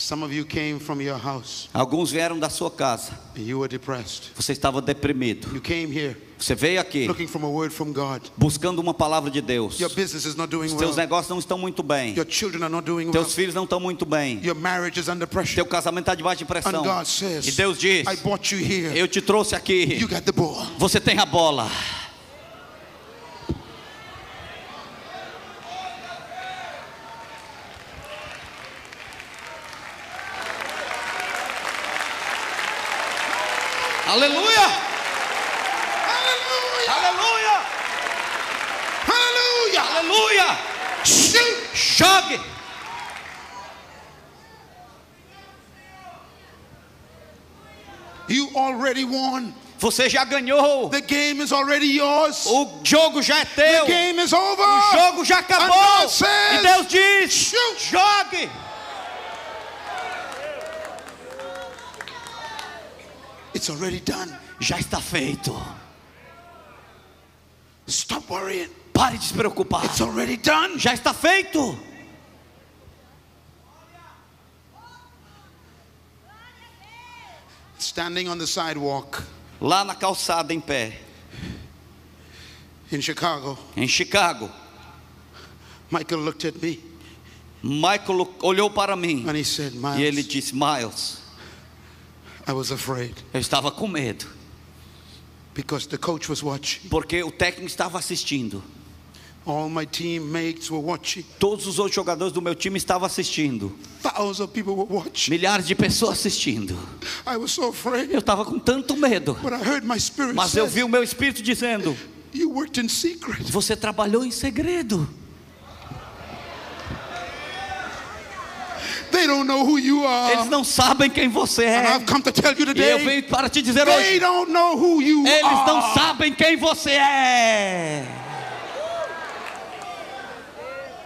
Some of you came from your house Alguns vieram da sua casa. you were depressed. Você estava deprimido. You came here Você veio aqui looking for a word from God. buscando uma palavra de Deus. Your business is not doing Os teus well. negócios não estão muito bem. Your children are not doing well. Teus filhos não estão muito bem. Your marriage is under pressure. Teu casamento está debaixo de pressão. And God says, E Deus diz: I brought you here. Eu te trouxe aqui. You got the ball. Você tem a bola. Aleluia! Hallelujah! Aleluia! Hallelujah! Aleluia! Shoot! Jogue! You already won. Você já ganhou. The game is already yours. O jogo já é The teu. game is over. O jogo já acabou. Says, E Deus diz: Shoot! jogue. It's already done. Já está feito. Stop worrying. Pare de se preocupar. It's already done. Já está feito. Standing on the sidewalk Lá na calçada em pé, in Chicago, em Chicago, Michael looked at me. Michael olhou para mim. And he said, e ele Miles, disse: Miles, I was afraid. Eu estava com medo, because the coach was watching. porque o técnico estava assistindo. Todos os outros jogadores do meu time estavam assistindo. Thousands of people were watching. Milhares de pessoas assistindo. I was so afraid. Eu estava com tanto medo. But I heard my spirit Mas eu vi o meu espírito dizendo: You worked in secret. Você trabalhou em segredo. They don't know who you Eles não sabem quem você And é. I've come to tell you E eu venho para te dizer they hoje: don't know who you Eles não sabem quem você é. God's been preparing you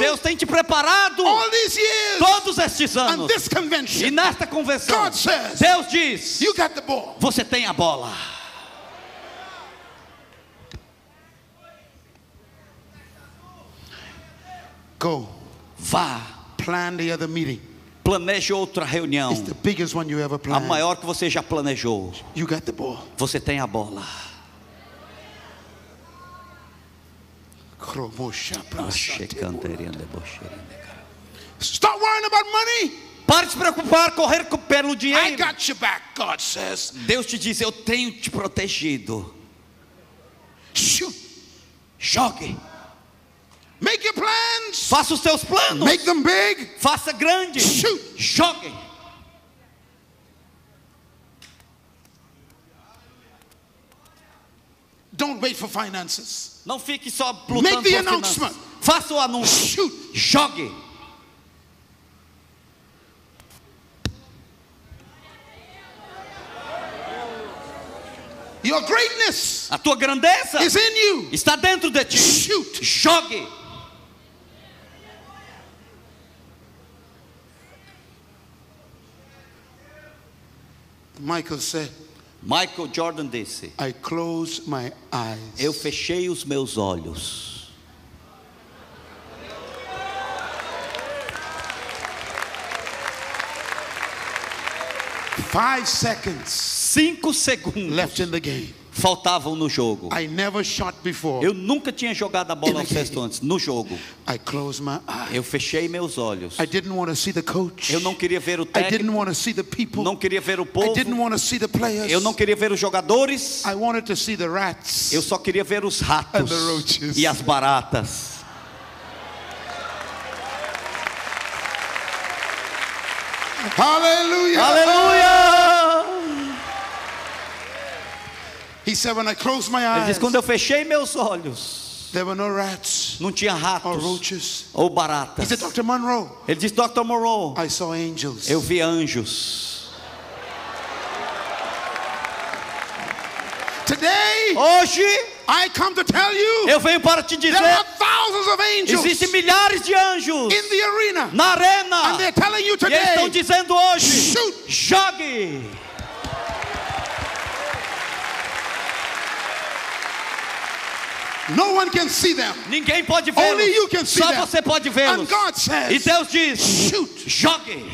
Deus tem te preparado all these years. todos estes And anos. E nesta convenção, God says, Deus diz: you got the ball. Você tem a bola. Go. Vá, Plan the other meeting. planeje outra reunião. It's the biggest one you ever A planned. maior que você já planejou. You got the ball. Você tem a bola. Stop worrying about money. Pare de se preocupar, correr co- pelo I dinheiro. got your back, God says. Deus te diz: Eu tenho te protegido. Shoot. Jogue. Make your plans. Faça os seus planos. Make them big. Faça grande. Shoot. Jogue. Don't wait for finances. Não fique só Make lutando the por announcement. finanças. Faça o anúncio. Shoot. Jogue. Your greatness A tua grandeza is in you. está dentro de ti. Shoot. Jogue. Michael said, Michael Jordan disse: I close my eyes. Eu fechei os meus olhos. Five seconds Cinco segundos left in the game. Faltavam no jogo. I never shot before. Eu nunca tinha jogado a bola ao cesto antes. No jogo, I closed my eyes. eu fechei meus olhos. I didn't want to see the coach. Eu não queria ver o I didn't técnico, want to see the people. não queria ver o povo, eu não queria ver os jogadores. Eu só queria ver os ratos e as baratas. Hallelujah. Aleluia! He said, when I closed my Ele eyes, diz: quando eu fechei meus olhos, there were no rats não tinha or ratos roaches. ou He baratas. said, Dr. Monroe, Ele disse: Dr. Monroe, I saw angels. eu vi anjos. Today, Hoje I come to tell you eu venho para te there are dizer: thousands of angels existem milhares de anjos in the arena. na arena. And they're telling you E eles estão today, dizendo hoje: shoot. jogue. No one can see them. Ninguém pode vê-los. Só them. você pode vê-los. E Deus diz: shoot. jogue.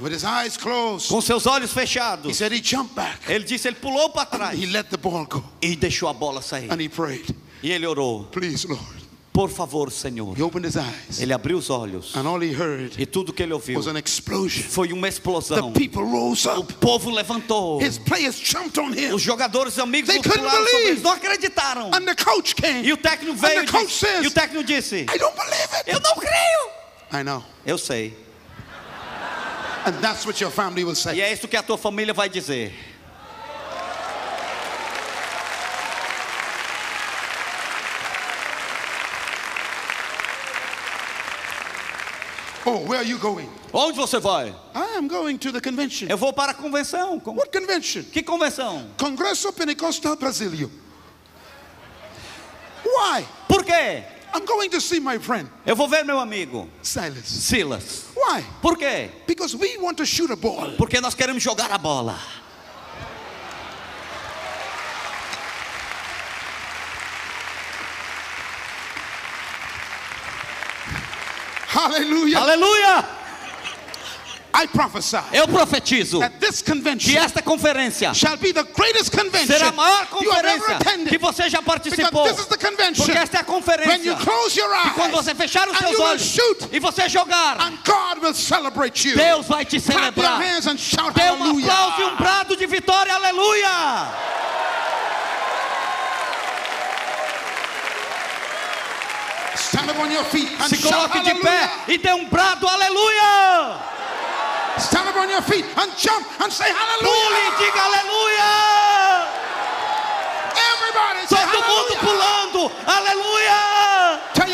With his eyes closed, Com seus olhos he fechados. said he jumped back. Ele disse: ele pulou para trás He let the ball go. e deixou a bola sair. And he prayed, E ele orou: please, Lord. Por favor, Senhor. He opened his eyes. Ele abriu os olhos And all he heard e tudo que ele ouviu was an explosion. foi uma The explosão. people rose O povo levantou. His players jumped on him. Os jogadores amigos They couldn't pularam sobre eles, não acreditaram. And the coach came. E o técnico veio e disse, says, e o técnico disse: I don't believe it. Eu não creio. I know. Eu sei. And that's what your family will E say. é isso que a tua família vai dizer. Oh, where are you going? Onde você vai? I am going to the convention. Eu vou para a convenção. Con- What convention? Que convenção? Congresso Pentecostal Brasilio. Why? Por quê? I'm going to see my friend Eu vou ver meu amigo Silas. Silas. Why? Por quê? Because we want to shoot a ball. Porque nós queremos jogar a bola. Hallelujah. Aleluia! I prophesy Eu profetizo that this que convention esta conferência shall be the greatest convention será a maior conferência attended. que você já participou. This is the convention Porque esta é a when you conferência close your que eyes quando você fechar os seus olhos shoot e você jogar, and God will celebrate you. Deus vai te Clap your celebrar. hands and shout Dê um aplauso e um brado de vitória, aleluia! Stand up on your feet and Se shout coloque de pé hallelujah. e dê um brado, aleluia! Stand up on your feet and jump and say Pule e hallelujah. diga aleluia! Everybody Todo mundo hallelujah. pulando, aleluia!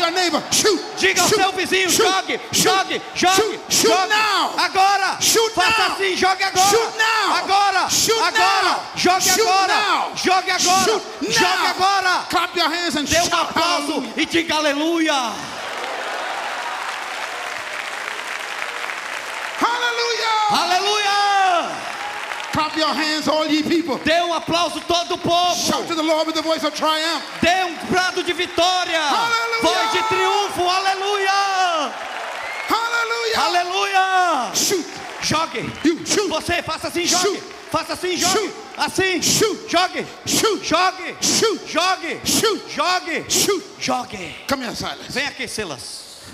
Your neighbor, shoot. Diga ao shoot, seu vizinho, shoot, jogue, shoot, jogue, jogue, jogue. Agora, Shoot faça assim, jogue agora. Shoot now. Agora, Shoot agora, now. jogue Shoot agora, now. jogue agora, Shoot jogue agora. Clap your hands and Dê um shout aplauso hallelujah. e diga aleluia. Hallelujah. Aleluia! Clap your hands, all ye people. Dê um aplauso todo o povo. Shout to the Lord with the voice of triumph. Dê um brado de vitória. Aleluia! Voz de triunfo. Aleluia! Hallelujah. Aleluia! Shoot. Jogue. You shoot. Você faça assim, jogue. Shoot. Faça assim, jogue. Shoot. Assim. Shoot. Jogue. Shoot. Jogue. Shoot. Jogue. Shoot. Jogue. Shoot. Jogue. Come here, Silas. Vem aqui, Silas.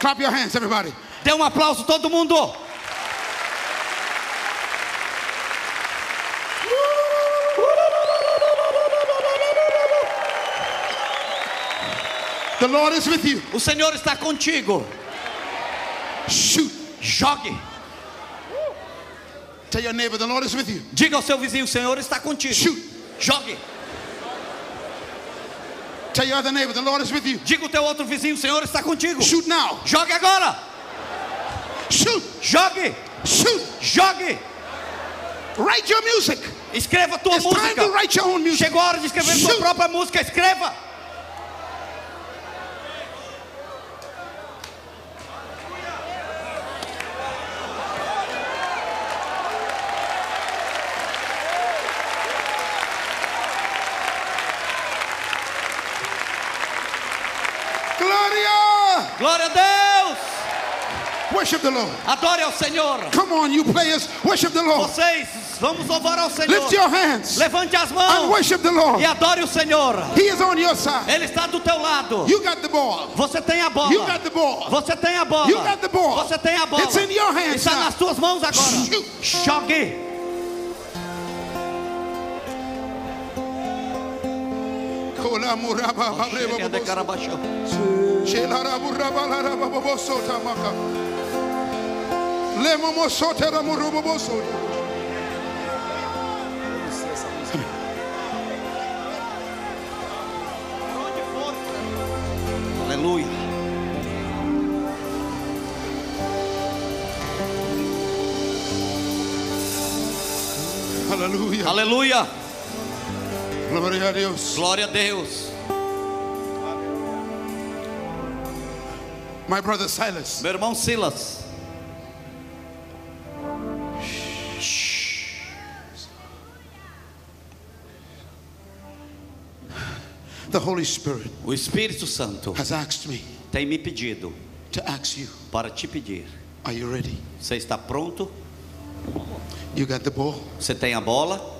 Clap your hands, everybody. Dê um aplauso todo mundo. The Lord is with you. O Senhor está contigo. Shoot. Jogue. Tell your neighbor, the Lord is with you. Diga ao seu vizinho, o Senhor está contigo. Shoot. Jogue. Tell your other neighbor, the Lord is with you. Diga ao teu outro vizinho, o Senhor está contigo. Shoot now. Jogue agora. Shoot. Jogue. Shoot. Jogue. Write your music. Escreva tua It's time música. to write your own music. Chegou a hora de escrever sua Shoot. própria música. Escreva. Gloria. Glória a Deus. Worship the Lord. Adore ao Senhor. Come on, you players. Worship the Lord. Vocês, vamos louvar ao Senhor. Lift your hands Levante as and mãos worship the Lord. e adore o Senhor. He is on your side. Ele está do teu lado. You got the ball. Você tem a bola. You got the ball. Você tem a bola. You got the ball. Você tem a bola. It's in your hands Está nas tuas mãos agora. Shoot. Jogue. Aleluia. Aleluia. Glória a Deus. Glória a Deus. My brother Silas. Meu irmão Silas. The Holy Spirit O Espírito Santo has asked me tem me pedido to ask you, para te pedir. are you ready? Você está pronto? You got the ball? Você tem a bola?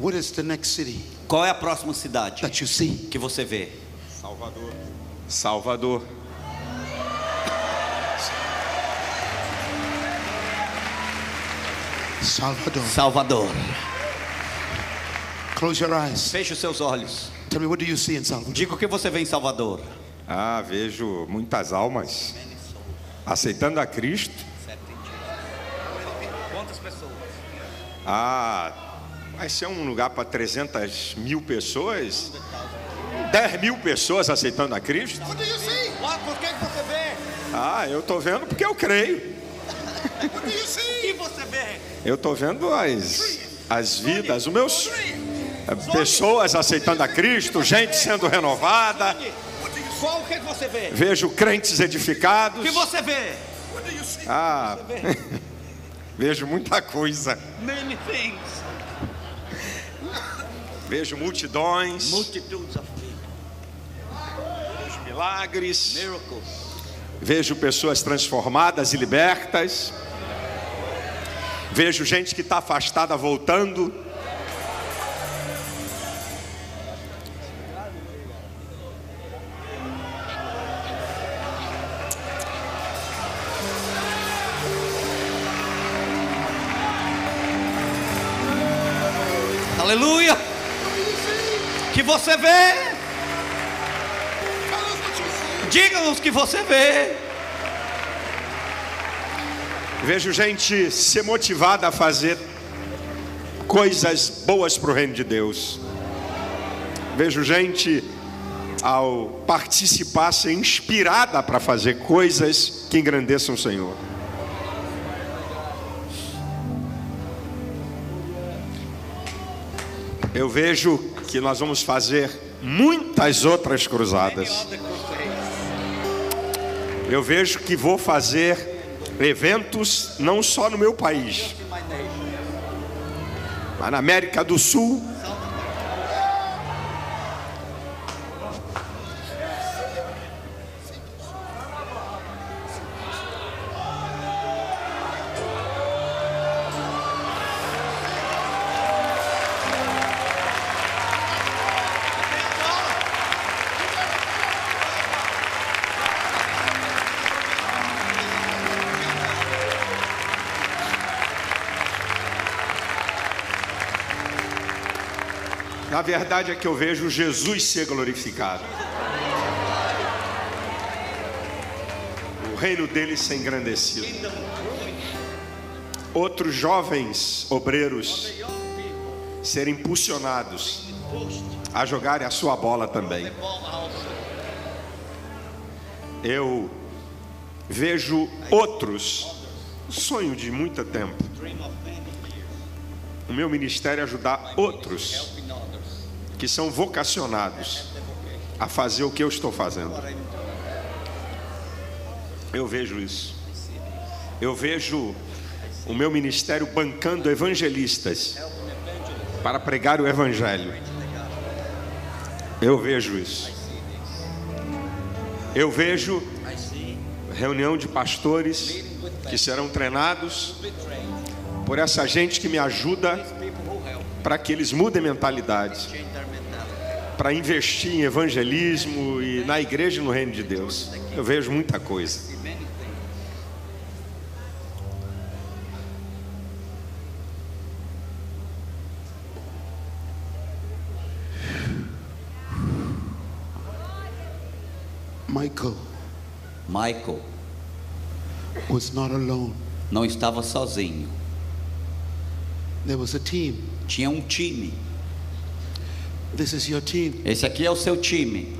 What is the next city Qual é a próxima cidade that you see? que você vê? Salvador. Salvador. Salvador. Salvador. Close your eyes. Feche os seus olhos. Tell me, what do you see in Salvador? Diga o que você vê em Salvador. Ah, vejo muitas almas aceitando a Cristo. Quantas pessoas? Ah, vai ser um lugar para 300 mil pessoas. 10 mil pessoas aceitando a Cristo. Ah, eu estou vendo porque eu creio. O? Eu estou vendo as, as vidas, os meus eh, pessoas aceitando a Cristo, gente sendo renovada. Qual o que você vê? Vejo crentes O edificados. que você vê? Ah, vejo muita coisa. Many things. Vejo multidões, Multitudes of vejo milagres, miracles. Vejo pessoas transformadas e libertas. Vejo gente que está afastada voltando. Você vê. Diga-nos que você vê. Vejo gente ser motivada a fazer coisas boas para o reino de Deus. Vejo gente, ao participar, ser inspirada para fazer coisas que engrandeçam o Senhor. Eu vejo que nós vamos fazer muitas outras cruzadas. Eu vejo que vou fazer eventos não só no meu país, mas na América do Sul. Verdade é que eu vejo Jesus ser glorificado. O reino dele ser engrandecido. Outros jovens obreiros serem impulsionados a jogarem a sua bola também. Eu vejo outros, sonho de muito tempo, o meu ministério é ajudar outros que são vocacionados a fazer o que eu estou fazendo. Eu vejo isso. Eu vejo o meu ministério bancando evangelistas para pregar o evangelho. Eu vejo isso. Eu vejo reunião de pastores que serão treinados por essa gente que me ajuda para que eles mudem mentalidade, para investir em evangelismo e na igreja e no reino de Deus. Eu vejo muita coisa. Michael Michael was not alone. não estava sozinho. There was a team. Tinha um time. This is your team. Esse aqui é o seu time.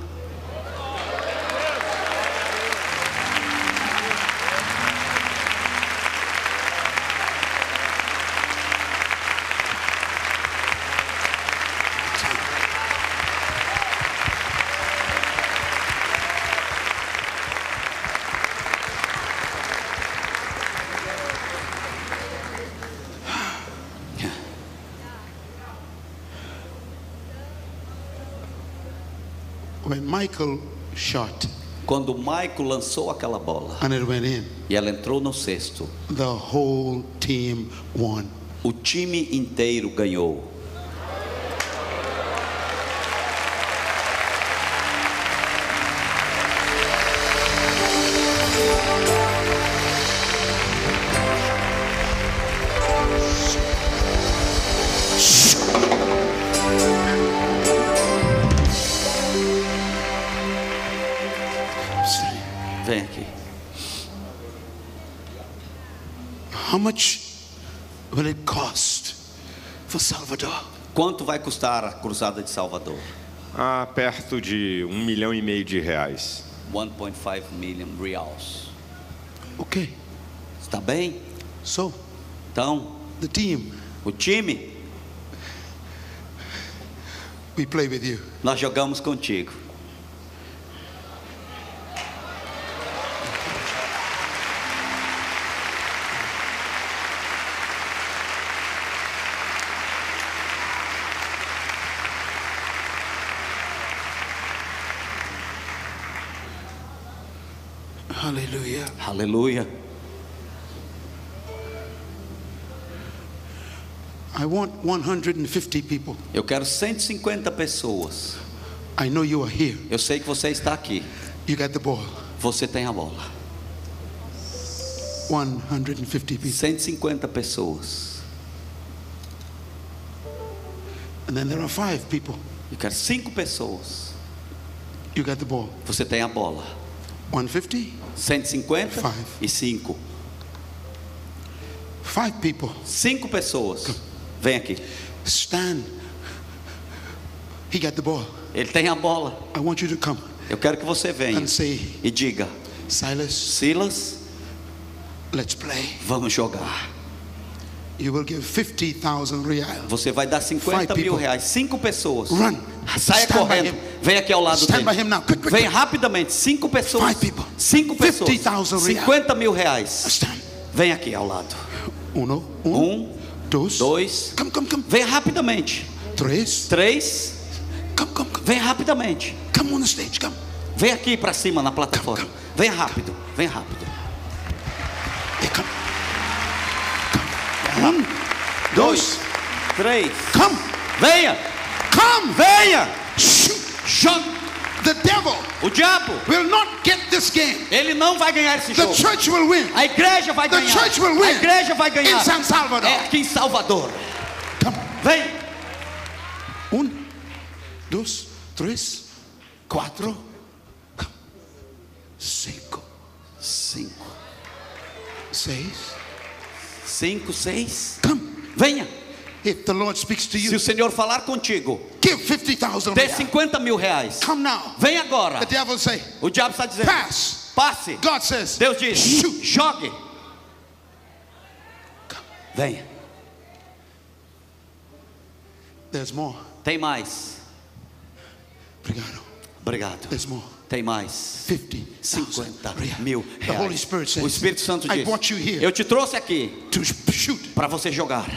Michael shot Quando Michael lançou aquela bola and it went in, e ela entrou no cesto, the whole team won. o time inteiro ganhou. Quanto vai custar a cruzada de Salvador? Ah, perto de um milhão e meio de reais. 1.5 million reals. Okay, Está bem? so Então, the team, o time, we play with you. nós jogamos contigo. Hallelujah. Aleluia. I want 150 people. Eu quero 150 pessoas. I know you are here. Eu sei que você está aqui. You got the ball. Você tem a bola. 150 people. 150 pessoas. And then there are five people. Eu quero cinco pessoas. You got the ball. Você tem a bola. 150. 150 Five. e 5. Five people. Cinco pessoas. Vem aqui. Stand. He got the ball. Ele tem a bola. I want you to come Eu quero que você venha and say, e diga: Silas, Silas, let's play. vamos jogar. You will give 50,000 real. Você vai dar 50 Five mil people. reais. Cinco pessoas. Run. Saia Stand correndo. Vem aqui ao lado Stand dele. by him now. Quick, quick, Vem rapidamente. Cinco pessoas. Cinco pessoas. 50,000 reais. 50 mil reais. Vem aqui ao lado. Uno, un, Um, dos, dois. Come, come, come. Vem rapidamente. Três. Come. Vem rapidamente. Come on the stage. Come. Vem aqui para cima na plataforma. Vem rápido. Vem rápido. Um, dos. Três. Come. Venha. Come. Venha. Shoot. Joga. The devil O diabo, will not get this game. ele não vai ganhar esse The jogo. church will win. A igreja vai The ganhar. church will win. A igreja vai ganhar. In San Salvador. É aqui em Salvador. Come. Vem. Un, dos, tres, cuatro, come. cinco, Cinco. seis. Cinco, seis. Come. Venha. If the Lord speaks to Se you, o Senhor falar contigo, give 50,000 dê real. 50 mil reais. Come now. Vem agora. The devil say, O diabo está dizendo: pass. passe. God says, Deus diz: shoot. jogue. Venha. There's more. Tem mais. Obrigado. Obrigado. There's more. Tem mais. 50,000 50 real. mil reais. O Espírito Santo diz: Eu te trouxe aqui para você jogar.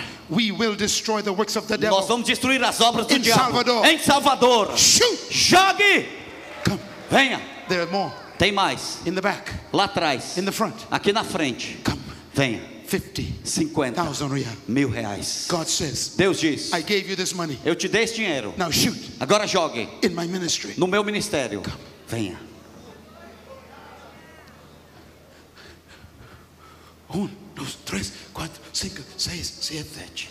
Nós vamos destruir as obras do diabo. Salvador. Em Salvador. Jogue. Come. Venha. Tem mais. Lá atrás. Aqui na frente. Come. Venha. 50,000 50 real. mil reais. Deus diz: I gave you this money. Eu te dei esse dinheiro. Agora jogue no meu ministério. Venha. Un, dos, tres, cuatro, cinco, seis, siete.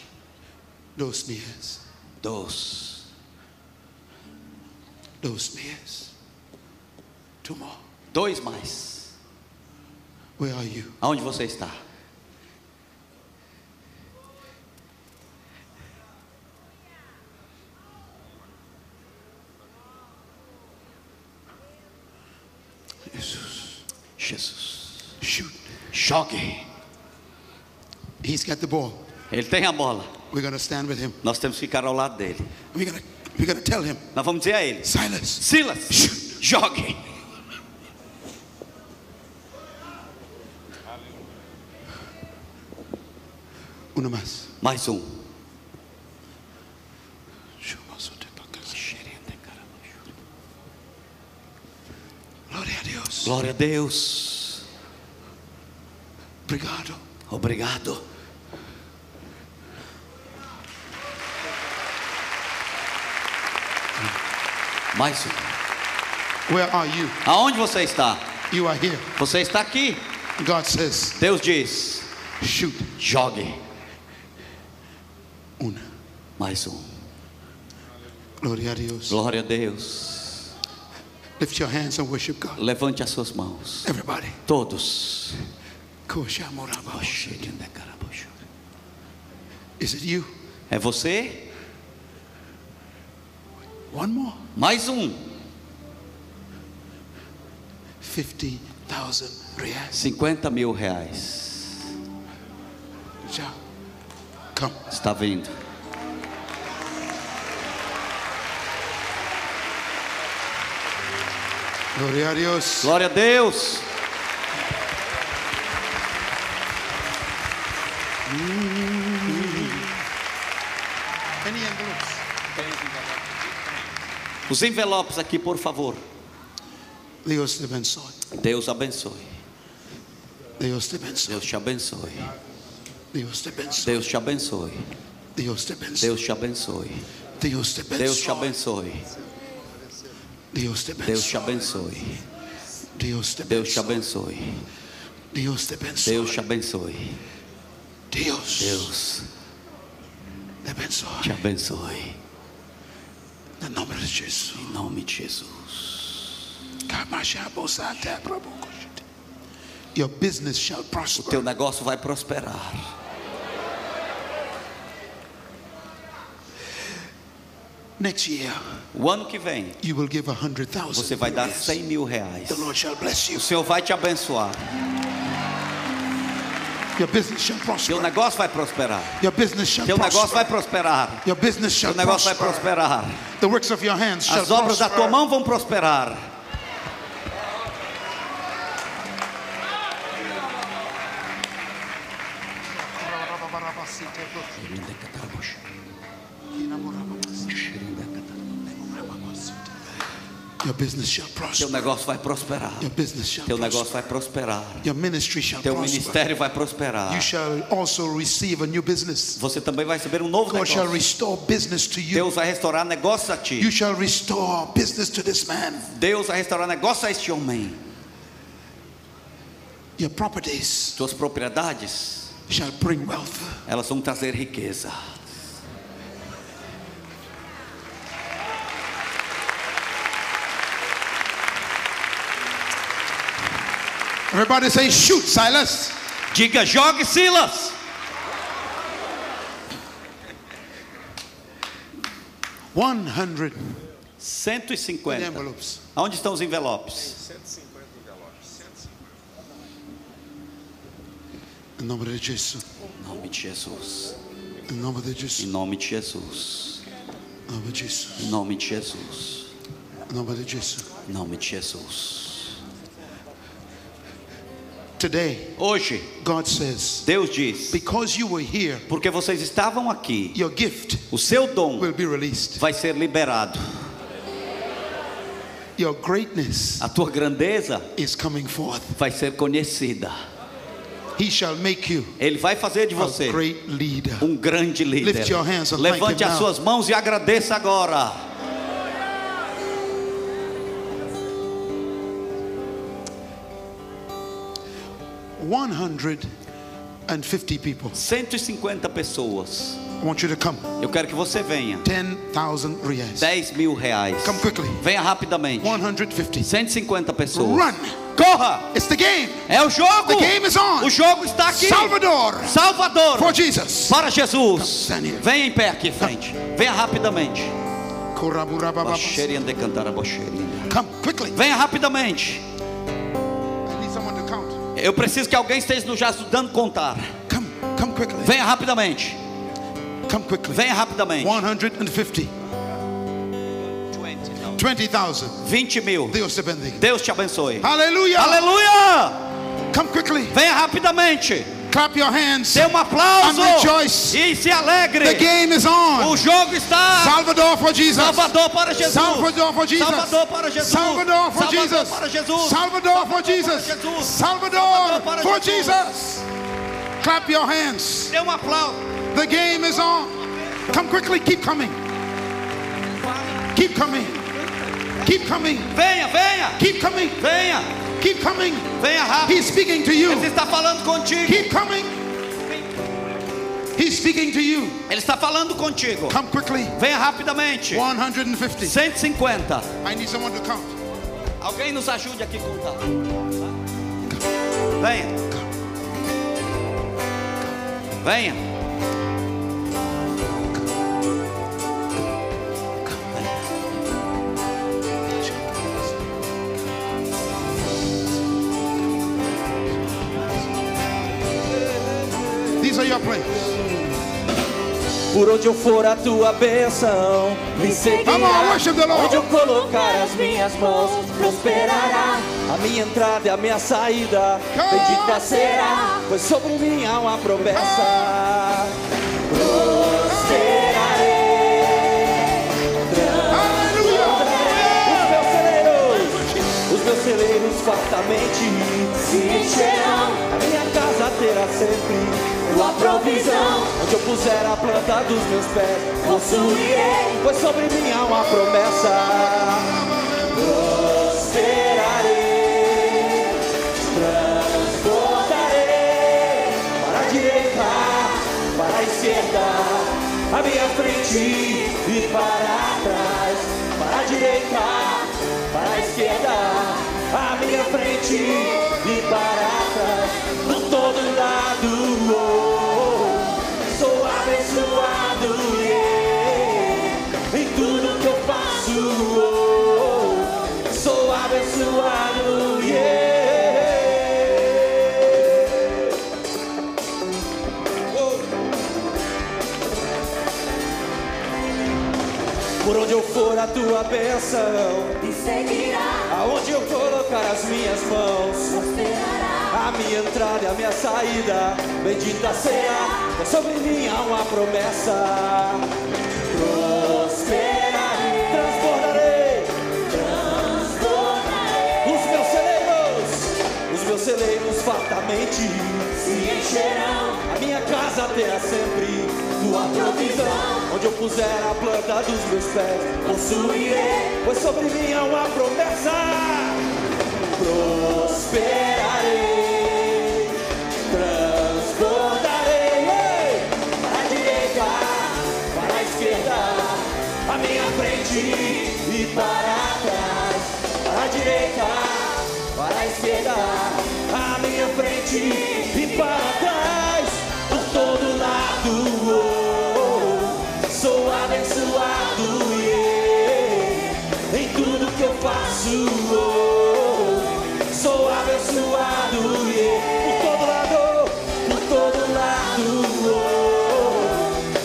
Dos mías. Dos. Dos mías. Two more. Dois mais. Where are you? Aonde você está? Jesus. Jesus. Shoot. Jogue. He's got the ball. Ele tem a bola. We're going to stand with him. Nós temos que ficar ao lado dele. We're to, we're to tell him, Nós vamos dizer a ele: Silas, Silas, jogue. uno más. Mais um. Glória a Deus. Obrigado. Obrigado. Mais um. Where are you? Aonde você está? You are here. Você está aqui. God says, Deus diz: shoot. jogue. Una. Mais um. Gloria a Dios. Glória a Deus. Lift your hands and worship God. Levante as suas mãos. Everybody. Todos. Is it you? É você? One more. Mais um. 50,000 reais. 50 mil reais. Já. Come. Está vindo. Gloria a Dios. Glória a Deus. Os envelopes aqui, por favor. Deus te abençoe. Deus abençoe. Deus te abençoe. Deus te abençoe. Deus te abençoe. Deus te abençoe. Deus te abençoe. Deus te abençoe. Deus te Deus te abençoe. Deus te abençoe. Deus te abençoe. Deus te abençoe. Deus te abençoe. Deus Deus te abençoe. te abençoe. Em nome de Jesus. Em nome de Jesus. Your business shall O prosper. teu negócio vai prosperar. Next year, O ano que vem, you will give a hundred thousand. você vai dar 100 mil reais. The Lord shall bless you. O Senhor vai te abençoar. Your business shall Teu prosper. negócio vai prosperar. Your business shall Teu negócio vai prosper. prosperar. Your business shall Teu negócio vai prosper. prosperar. The works of your hands shall As obras da tua prosper. mão vão prosperar. Teu prosper. negócio vai prosperar. Your business shall Teu negócio prosper. vai prosperar. Your ministry shall Teu prosper. ministério vai prosperar. You shall also receive a new business. Você também vai receber um novo God shall negócio. restore business to you. Deus vai restaurar negócios a You ti. shall restore business to this man. Deus vai restaurar negócios a este homem. Your properties Tuas propriedades, shall bring wealth. elas vão trazer riqueza. Everybody say, shoot, Silas. Diga, jogue Silas. One hundred 150. envelopes. Aonde estão os envelopes? Em nome de Jesus. Em nome de Jesus. Em nome de Em Jesus. nome de Jesus. Em nome de Jesus. Em nome de Jesus. Em nome de Jesus. Em nome de Jesus. Today, Hoje, God says, Deus diz: because you were here, porque vocês estavam aqui, your gift o seu dom will be released. vai ser liberado. Your greatness A tua grandeza is coming forth. vai ser conhecida. He shall make you Ele vai fazer de a você great leader. um grande líder. Lift your hands and Levante as suas mãos e agradeça agora. One hundred and fifty people. 150 pessoas. I want you to come. Eu quero que você venha. Ten thousand reais. 10 mil reais. Come quickly. Venha rapidamente. 150. 150 pessoas. Run. Corra! It's the game. É o jogo! The game is on. O jogo está aqui! Salvador. Salvador! For Jesus. Para Jesus! Here. Venha em pé aqui frente. Venha rapidamente. Come quickly. Venha rapidamente. Eu preciso que alguém esteja nos ajudando a contar. Come, come quickly. Venha rapidamente. Come quickly. Venha rapidamente. 150. 20,000. 20 mil. Deus te bendiga. Deus te abençoe. Hallelujah. Aleluia! Come quickly. Venha rapidamente. Clap your hands. Dê um aplauso. And rejoice. E se alegre. The game is on. O jogo está. Salvador for Jesus. Salvador para Jesus. Salvador for Jesus. Salvador para Jesus. Salvador for Jesus. Salvador for Jesus. Salvador for Jesus. Jesus. Clap your hands. Dê um aplauso. The game is on. Come quickly. Keep coming. Keep coming. Keep coming. Venha, venha. Keep coming. Venha. Keep coming. Venha rápido. He's speaking to Ele you. está falando contigo. Keep coming. He's speaking to you. Ele está falando contigo. Come quickly. Venha rapidamente. 150. 150. I need someone to count. Alguém nos ajude aqui a contar. Venha. Venha. Are your plays. Por onde eu for a tua bênção me seguirá. On. Onde eu colocar as minhas mãos prosperará. A minha entrada e a minha saída bendita será. Pois sobre mim há uma promessa. Prosperarei. Os meus celeiros, fartamente se encherão, terá sempre tua provisão Onde eu puser a planta dos meus pés possuirei. Pois sobre mim há uma promessa Prosperarei Transportarei Para a direita, para a esquerda A minha frente e para trás Para a direita, para a esquerda A minha frente e para trás Por onde eu for a tua bênção. E seguirá, Aonde eu colocar as minhas mãos. Prosperará. a minha entrada e a minha saída, bendita será, pois sobre mim há uma promessa. Prosperarei, transbordarei. Os meus celeiros, os meus celeiros fartamente. Se encherão, A minha casa terá sempre tua provisão. Onde eu puser a planta dos meus pés, possuirei, pois sobre mim há uma promessa. Prosperarei, transbordarei ei, para a direita, para a esquerda, a minha frente e para trás, para a direita, para a esquerda, a minha frente e para trás, por todo lado. Sou abençoado, yeah, em tudo que eu faço. oh, sou abençoado, yeah, por todo lado, por todo lado. oh,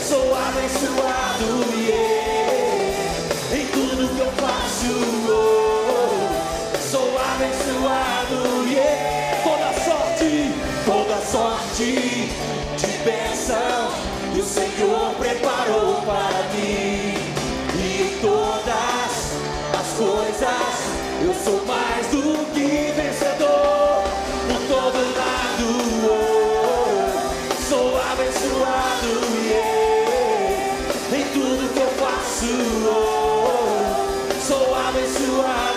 sou abençoado, yeah, em tudo que eu faço. oh, sou abençoado, yeah. Toda sorte, toda sorte de bênção o Senhor preparou para mim. E todas as coisas eu sou mais do que vencedor. Por todo lado, oh, sou abençoado, yeah. em tudo que eu faço. oh, sou abençoado,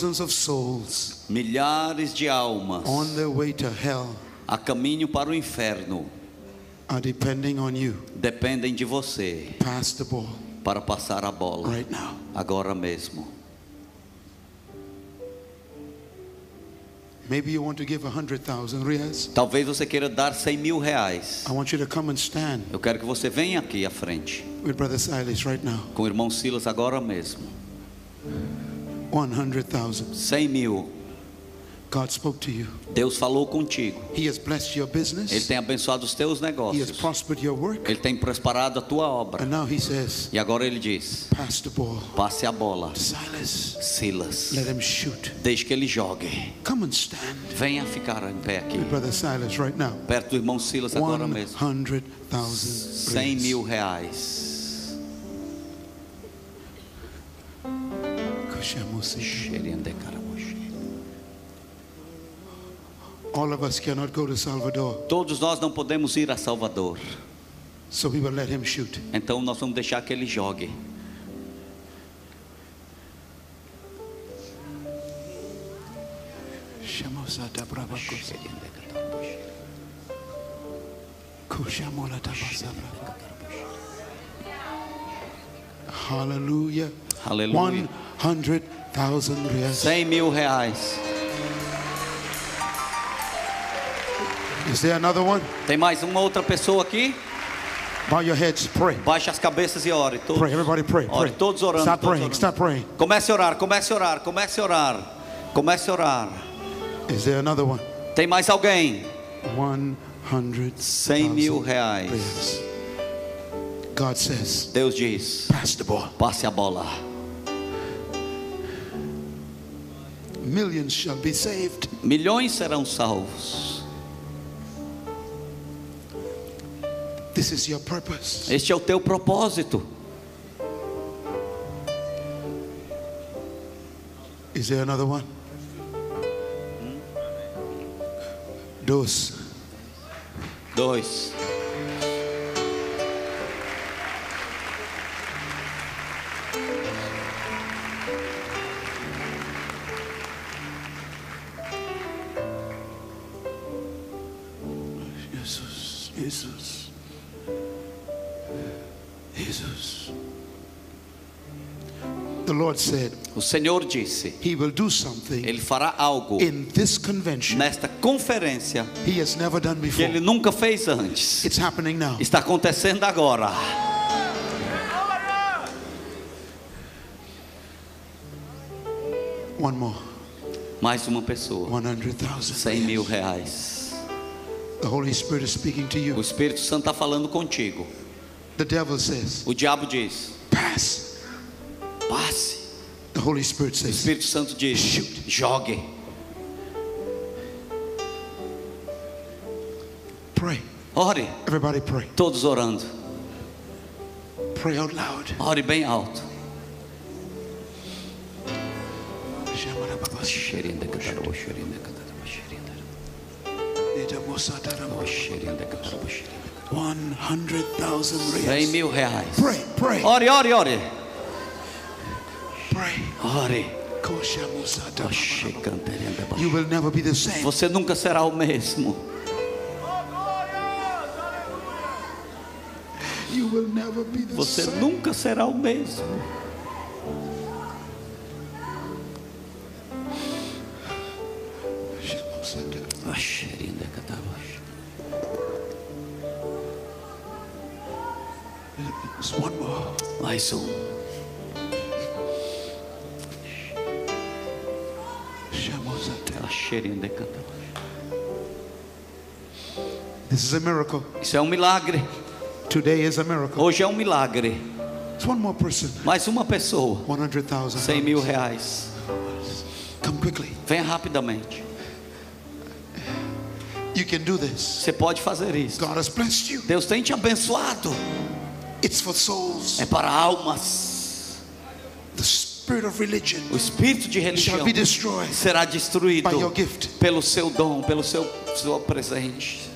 Thousands of souls Milhares de almas on their way to hell a caminho para o inferno are depending on you. dependem de você Pass the ball para passar a bola right now. agora mesmo. Maybe you want to give a hundred thousand reals. Talvez você queira dar 100 mil reais. I want you to come and stand Eu quero que você venha aqui à frente with Brother Silas right now. com o irmão Silas agora mesmo. One hundred thousand. 100 mil. God spoke to you. Deus falou contigo. He has blessed your Ele business. tem abençoado os teus He has negócios. prospered your work. Ele tem prosperado a tua obra. And now he says, E agora ele diz: pass the ball. passe a bola, Silas, Silas. let him shoot. Deixe que ele jogue. Come and stand Venha ficar em pé aqui, Brother Silas right now. perto do irmão Silas agora One mesmo. hundred thousand 100 reals. mil reais. Todos nós não podemos ir a Salvador. so we will let him shoot. Então nós vamos deixar que ele jogue. Shamosata Brabakos. Xeriandecaramoxi. Kushamolata Basabra. Hallelujah. Hallelujah. One hundred thousand reals. 100 mil reais. Is there another one? Tem mais uma outra pessoa aqui? Bow your heads, pray. Baixe as cabeças e ore. Todos. Pray, everybody pray. Ore, pray. todos orando. Start todos praying, orando. start praying. Comece a orar, comece a orar, comece a orar. Comece a orar. Is there another one? Tem mais alguém? One hundred 100 mil reais. God says, Deus diz: pass the ball. passe a bola. Millions shall be saved. Milhões serão salvos. This is your purpose. Este é o teu propósito. Is there another one? Dos. Dois. Said O Senhor disse: He will do something Ele fará algo in this convention nesta conferência He has never done que before. Ele nunca fez antes. It's happening now. Está acontecendo agora. One more. Mais uma pessoa. 100,000. 100 mil reais. The Holy Spirit is speaking to O you. Espírito Santo está falando contigo. The devil says, O diabo diz: Pass. passe. The Holy Spirit O says, Espírito Santo diz: jogue. Pray. Ore. Everybody pray. Todos orando. Pray out loud. Ore bem alto. Xerinda, catarabo, xerinda, catarabo, xerinda. Xerinda, catarabo, xerinda. 100,000 100 reais. mil reais. Pray, pray, Ore, ore, ore. Same. Você nunca será o mesmo. You will never be the Você nunca será o mesmo. Mais um. This is a miracle. Isso é um milagre. Today is a miracle. Hoje é um milagre. It's one more person. Mais uma pessoa. 100,000. 100 mil reais. Come quickly. Venha rapidamente. You can do this. Você pode fazer isso. God has blessed you. Deus tem te abençoado. It's for souls. É para almas. The O espírito de shall religião be destroyed será destruído by your gift. pelo seu dom, pelo seu, seu presente.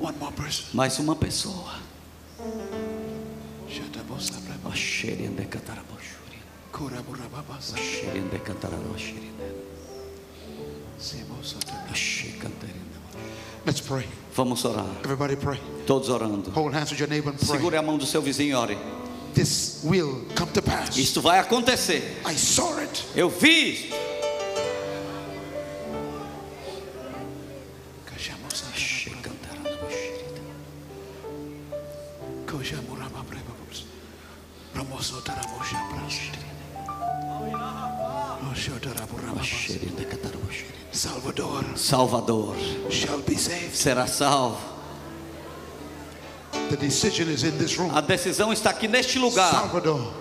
One more person. Mais uma pessoa. Let's pray. Vamos orar. Everybody pray. Todos orando. Hold hands with your neighbor and pray. Segure a mão do seu vizinho e ore. This will come to pass. Isto vai acontecer. I saw it. Eu vi. Salvador Salvador shall be saved. será salvo. A decisão está aqui neste lugar.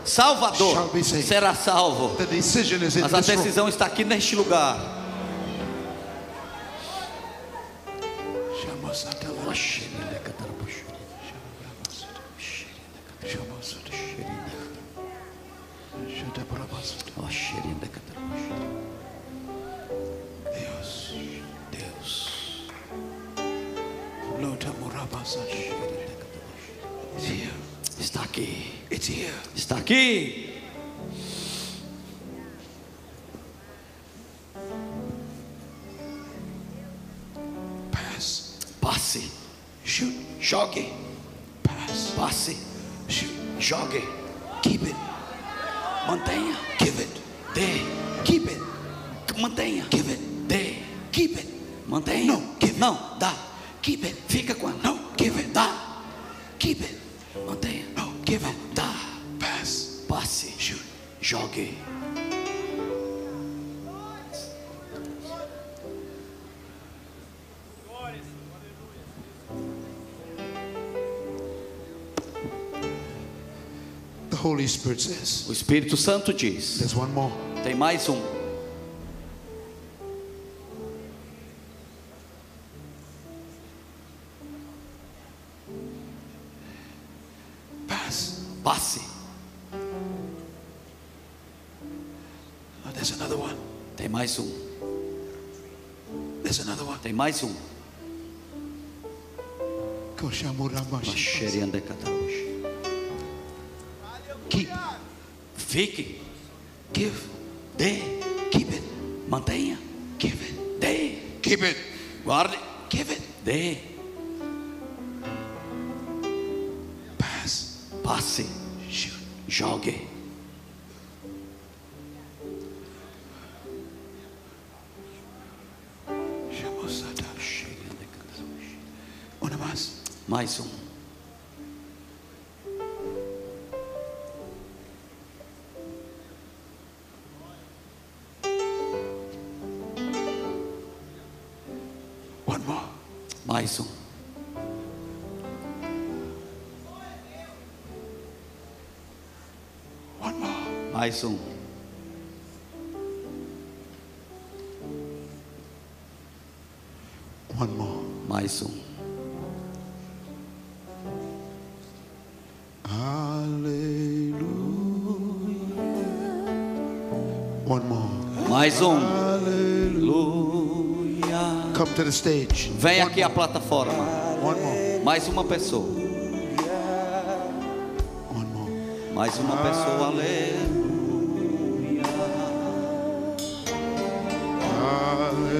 Salvador. Será salvo. The decision is in Mas a decisão está aqui neste lugar. Spirit says. O Espírito Santo diz. There's one more. Tem mais um. Pass. Passe. Oh, there's another one. Tem mais um. There's another one. Tem mais um. Koshambura Mashi. Fique. give, Dê. keep it, Mantenha. give it, Dê. keep it, Guarde. give it. Dê. Pass, Passe. Jogue. Una más. Mais um. Mais um. One more. Mais um. One more. Mais um. Hallelujah. One more. Mais um. Aleluia. To the stage. Vem One aqui à plataforma. more. One more. Mais uma pessoa. One more. Mais uma pessoa. Aleluia.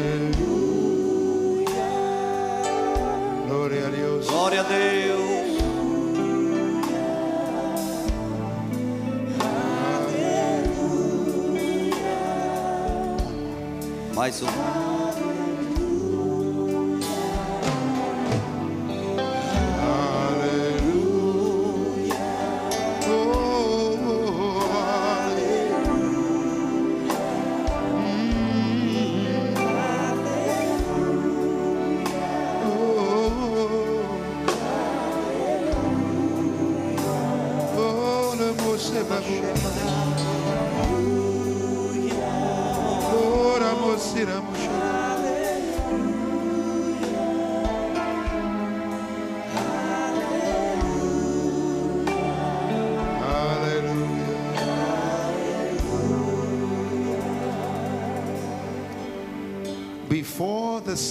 Hallelujah. Gloria a Dios. Glória a Deus. Mais um.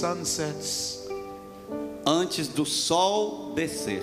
Before the sun sets, Antes do sol descer.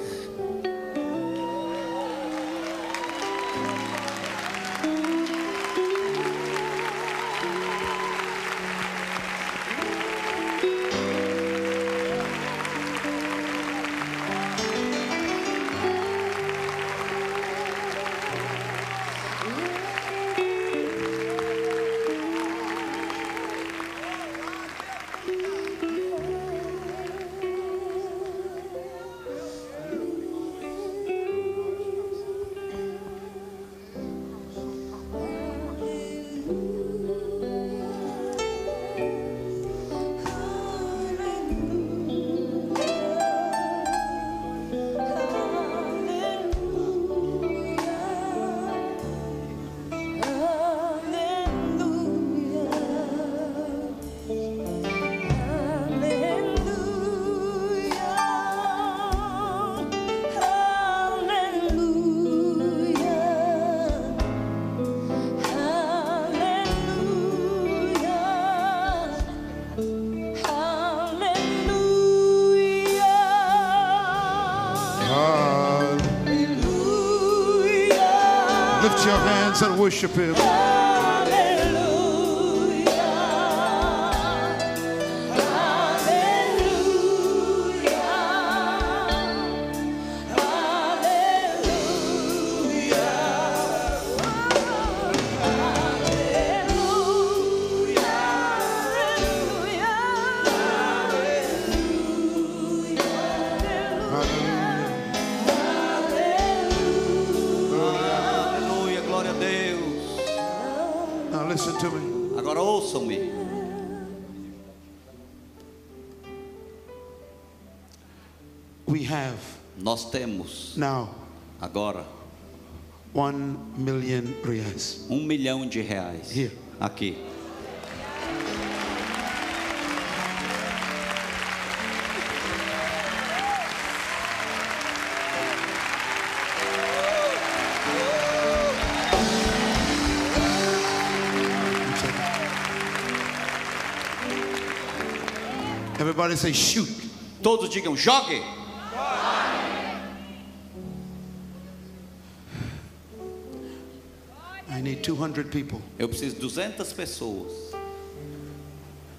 Worship Him. million reais. Um milhão de reais. Here. Aqui. Everybody say shoot. Todos digam jogue. 200 people Eu preciso de 200 pessoas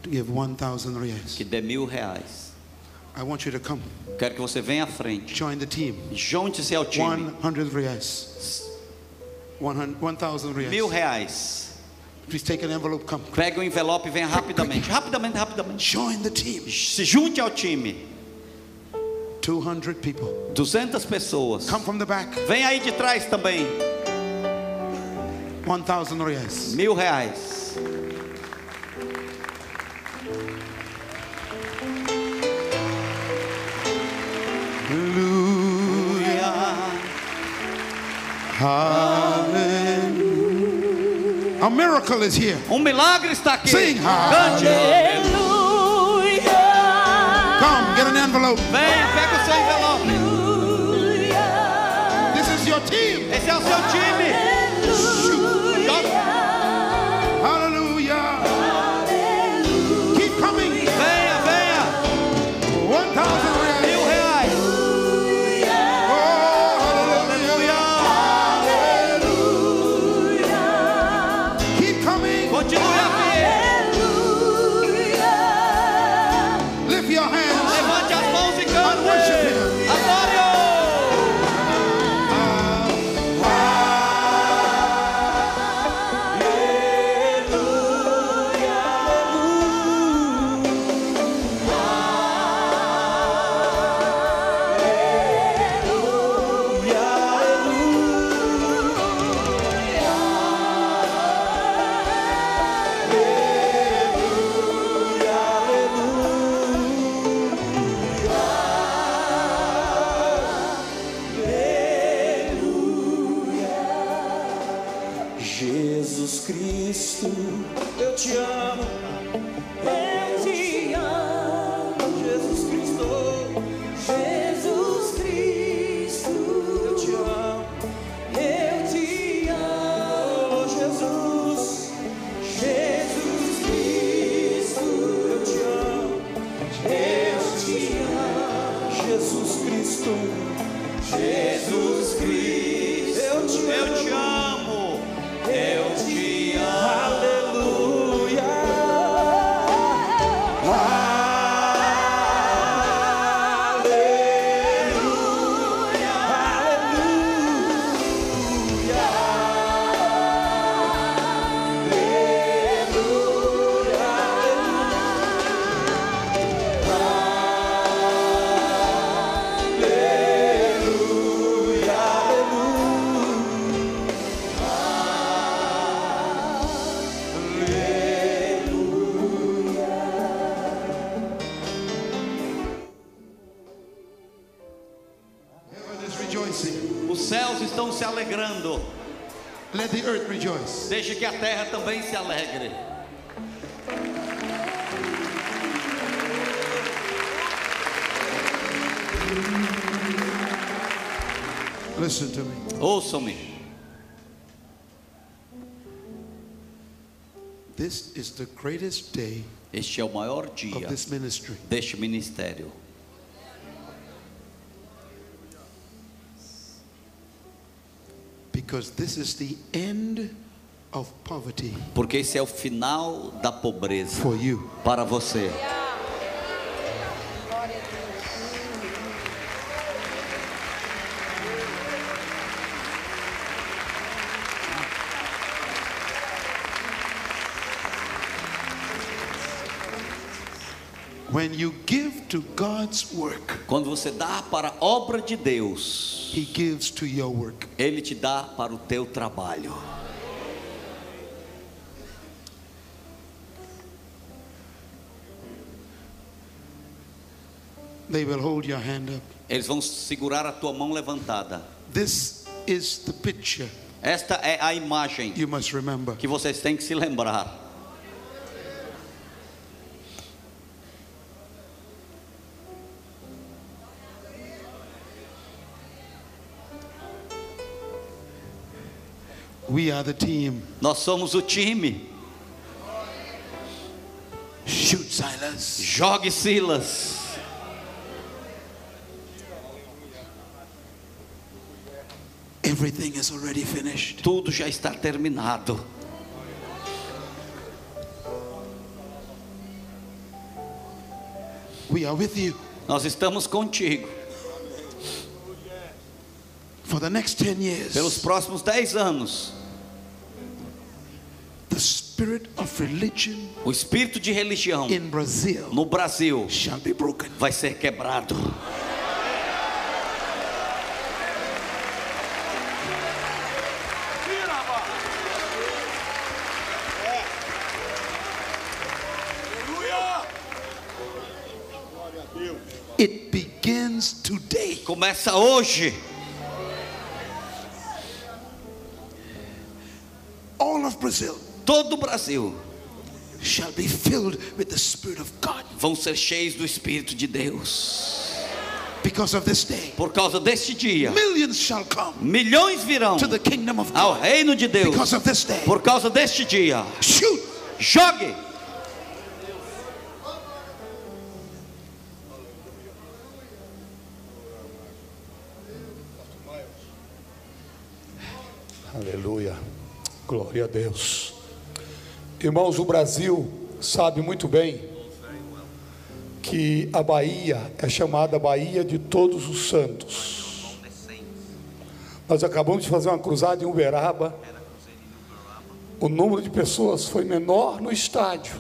to give 1,000 reais. que dê mil reais. I want you to come. Quero que você venha à frente. Join the team. Junte-se ao time. 100 reais. 100 1,000 Mil reais. reais. Please take an envelope. Come. Pegue o envelope e venha rapidamente. Rapidamente, rapidamente. Join the team. Se junte ao time. 200 people. 200 pessoas. Come from the back. Vem aí de trás também. 1,000 reais. Mil reais. Hallelujah. A miracle is here. Um milagre está aqui. Sing Cante. Aleluia. Come, get an envelope. Venha, pega o seu envelope. Aleluia. This is your team. Esse é o seu time. Este é o maior of dia this ministry. deste ministério. Because this is the end of poverty Porque esse é o final da pobreza for you. para você. When you give to God's work, Quando você dá para a obra de Deus, He gives to your work. Ele te dá para o teu trabalho. They will hold your hand up. Eles vão segurar a tua mão levantada. This is the picture Esta é a imagem you must remember. que vocês têm que se lembrar. We are the team. Nós somos o time. Shoot, Silas. Jogue Silas. Everything is already finished. Tudo já está terminado. We are with you Nós estamos contigo. for the next 10 years. Pelos próximos 10 anos, spirit of religion o espírito de religião in Brazil no Brasil shall be broken. vai ser quebrado. It begins today. Começa hoje. All of Brazil Todo o Brasil shall be filled with the Spirit of God vão ser cheios do Espírito de Deus. because of this day. Por causa deste dia, Millions shall come milhões virão to the kingdom of ao God reino de Deus. because of this day. Por causa deste dia, Shoot! jogue. Aleluia. Glória a Deus. Irmãos, o Brasil sabe muito bem que a Bahia é chamada Bahia de Todos os Santos. Nós acabamos de fazer uma cruzada em Uberaba. O número de pessoas foi menor no estádio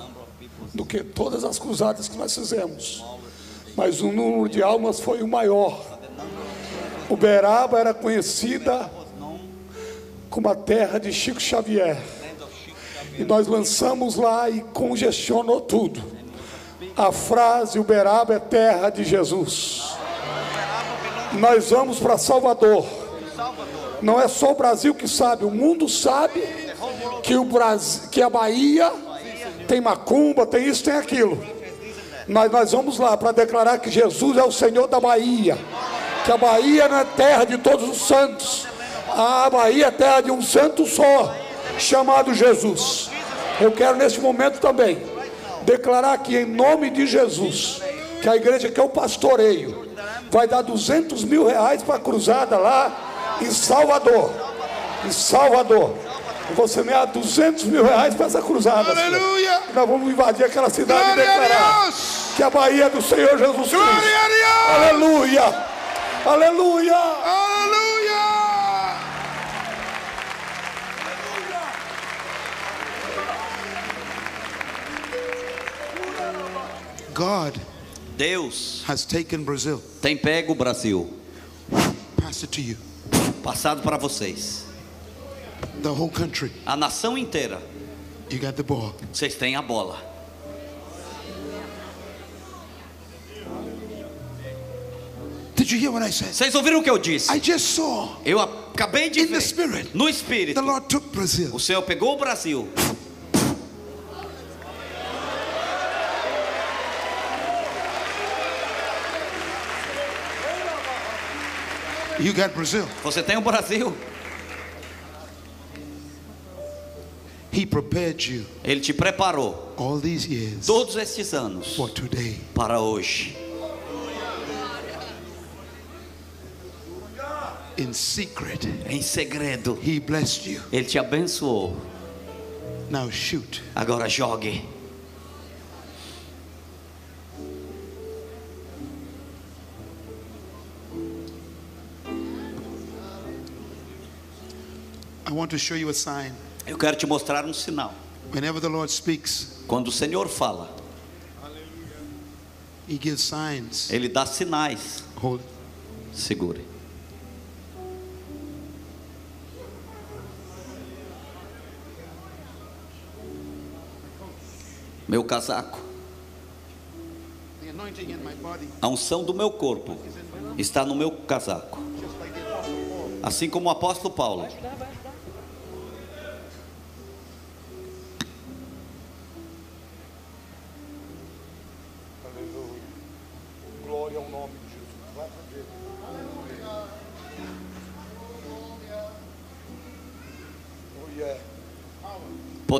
do que todas as cruzadas que nós fizemos. Mas o número de almas foi o maior. Uberaba era conhecida como a terra de Chico Xavier. E nós lançamos lá e congestionou tudo. A frase Uberaba é terra de Jesus. Nós vamos para Salvador. Não é só o Brasil que sabe, o mundo sabe que, o Brasil, que a Bahia tem macumba, tem isso, tem aquilo. Mas nós vamos lá para declarar que Jesus é o Senhor da Bahia, que a Bahia não é terra de todos os santos, a Bahia é terra de um santo só, chamado Jesus. Eu quero neste momento também declarar aqui em nome de Jesus que a igreja que eu pastoreio vai dar 200 mil reais para a cruzada lá em Salvador. Em Salvador. Eu vou semear 200 mil reais para essa cruzada. Senhor. Aleluia! E nós vamos invadir aquela cidade Glória e declarar que a Bahia é do Senhor Jesus Cristo. Glória a Deus! Aleluia! Aleluia! Aleluia! God Deus has taken Brazil. tem pego o Brasil, Pass it to you. passado para vocês. The whole country. A nação inteira, You got the ball. vocês têm a bola. Did you hear what I said? Vocês ouviram o que eu disse? I just saw Eu acabei de in the ver. spirit. No The espírito. Lord took Brazil. O Senhor pegou o Brasil. You got Brazil. Você tem o Brasil. He prepared you Ele te preparou all these years todos estes anos for today. para hoje. In secret, Em segredo. He blessed you. Ele te abençoou. Now shoot. Agora jogue. I want to show you a sign. Eu quero te mostrar um sinal. Whenever the Lord speaks, Quando o Senhor fala, He gives signs. Ele dá sinais. Hold. Segure. Meu casaco. A unção do meu corpo está no meu casaco. Assim como o apóstolo Paulo.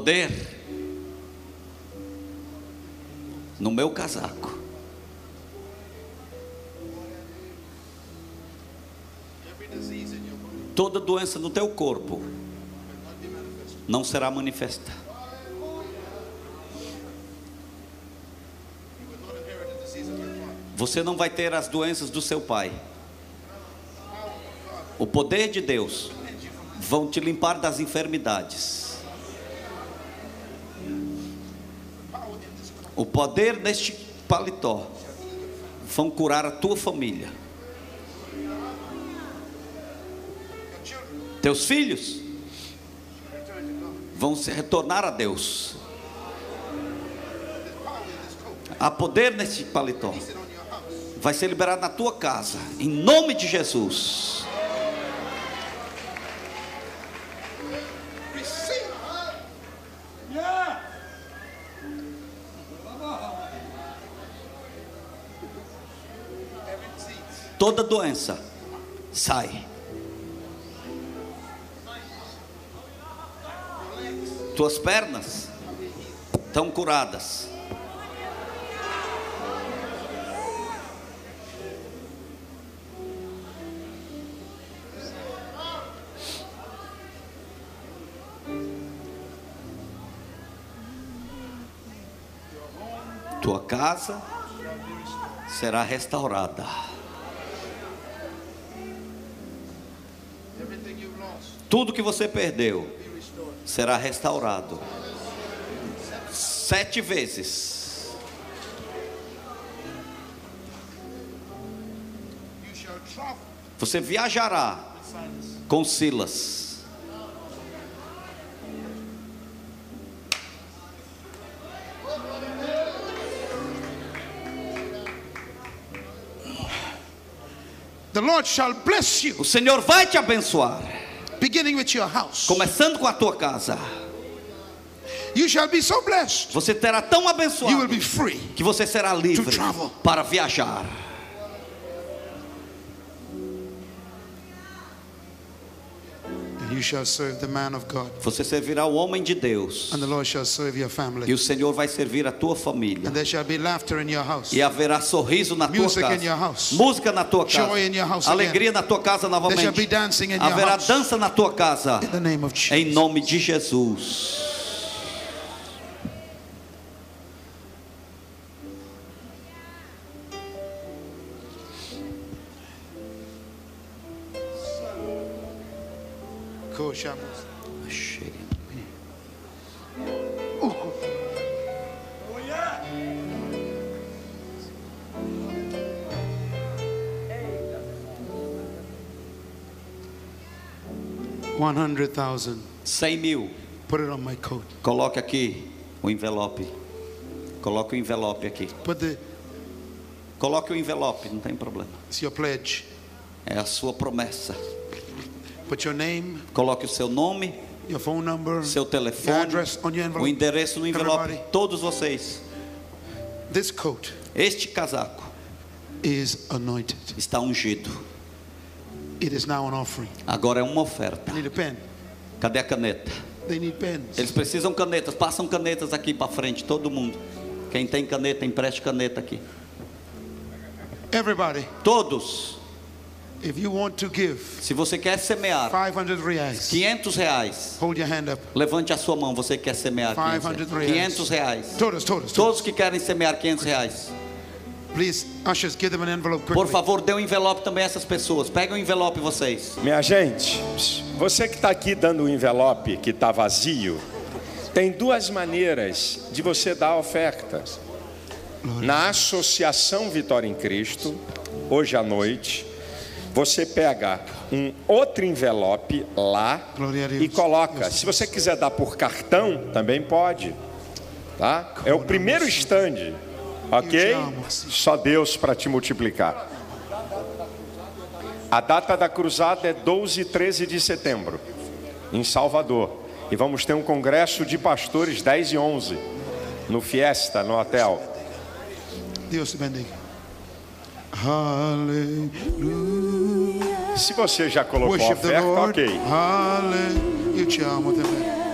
Poder. no meu casaco. Toda doença no teu corpo não será manifesta. Você não vai ter as doenças do seu pai. O poder de Deus vão te limpar das enfermidades. O poder deste paletó vão curar a tua família. Teus filhos vão se retornar a Deus. Há poder neste paletó. Vai ser liberado na tua casa, em nome de Jesus. Toda doença sai. Tuas pernas estão curadas. Tua casa será restaurada. Tudo que você perdeu será restaurado sete vezes. Você viajará com Silas. The Lord shall bless you, O Senhor vai te abençoar, beginning with your house. começando com a tua casa. You shall be so blessed, Você terá tão you will abençoado be free. que você será livre To travel. para viajar. Você servirá o homem de Deus and the Lord shall serve your e o Senhor vai servir a tua família. And there shall be laughter in your house. E haverá sorriso na tua Music in your casa, house. música na tua casa, Joy in your house alegria na tua casa There shall be novamente. dancing in your Haverá dança na tua casa, In the name of em nome de Jesus. 100 mil. Put it on my coat. Coloque aqui o envelope. Coloque o envelope aqui. Put the, Coloque o envelope, não tem problema. It's your pledge. É a sua promessa. Put your name. Coloque o seu nome. Your phone number, seu telefone. On your envelope. O endereço no envelope. Everybody. Todos vocês. This coat este casaco is anointed. está ungido. It is now an offering. Agora é uma oferta. I need a pen. Cadê a caneta? Eles precisam canetas. Passam canetas aqui para frente, todo mundo. Quem tem caneta, empreste caneta aqui. Everybody, Todos. if you want to give Se você quer semear 500 reais, 500 reais, hold your hand up. levante a sua mão. Você quer semear 500 500 reais? reais. 500 reais. Todos, todos, todos. Todos que querem semear 500 reais. Please, ushers, give them an envelope Por quickly. favor, dê um envelope também a essas pessoas. Peguem um envelope vocês. Minha gente, você que está aqui dando o envelope que está vazio, tem duas maneiras de você dar a oferta. Na Associação Vitória em Cristo, hoje à noite, você pega um outro envelope lá e coloca. Se você quiser dar por cartão, também pode. Tá? É o primeiro stand, ok? Só Deus para te multiplicar. A data da cruzada é 12 e 13 de setembro, em Salvador. E vamos ter um congresso de pastores 10 e 11, no Fiesta, no hotel. Deus te bendiga. Hallelujah. Se você já colocou a Worship the oferta, ok. Hallelujah. Eu te amo também.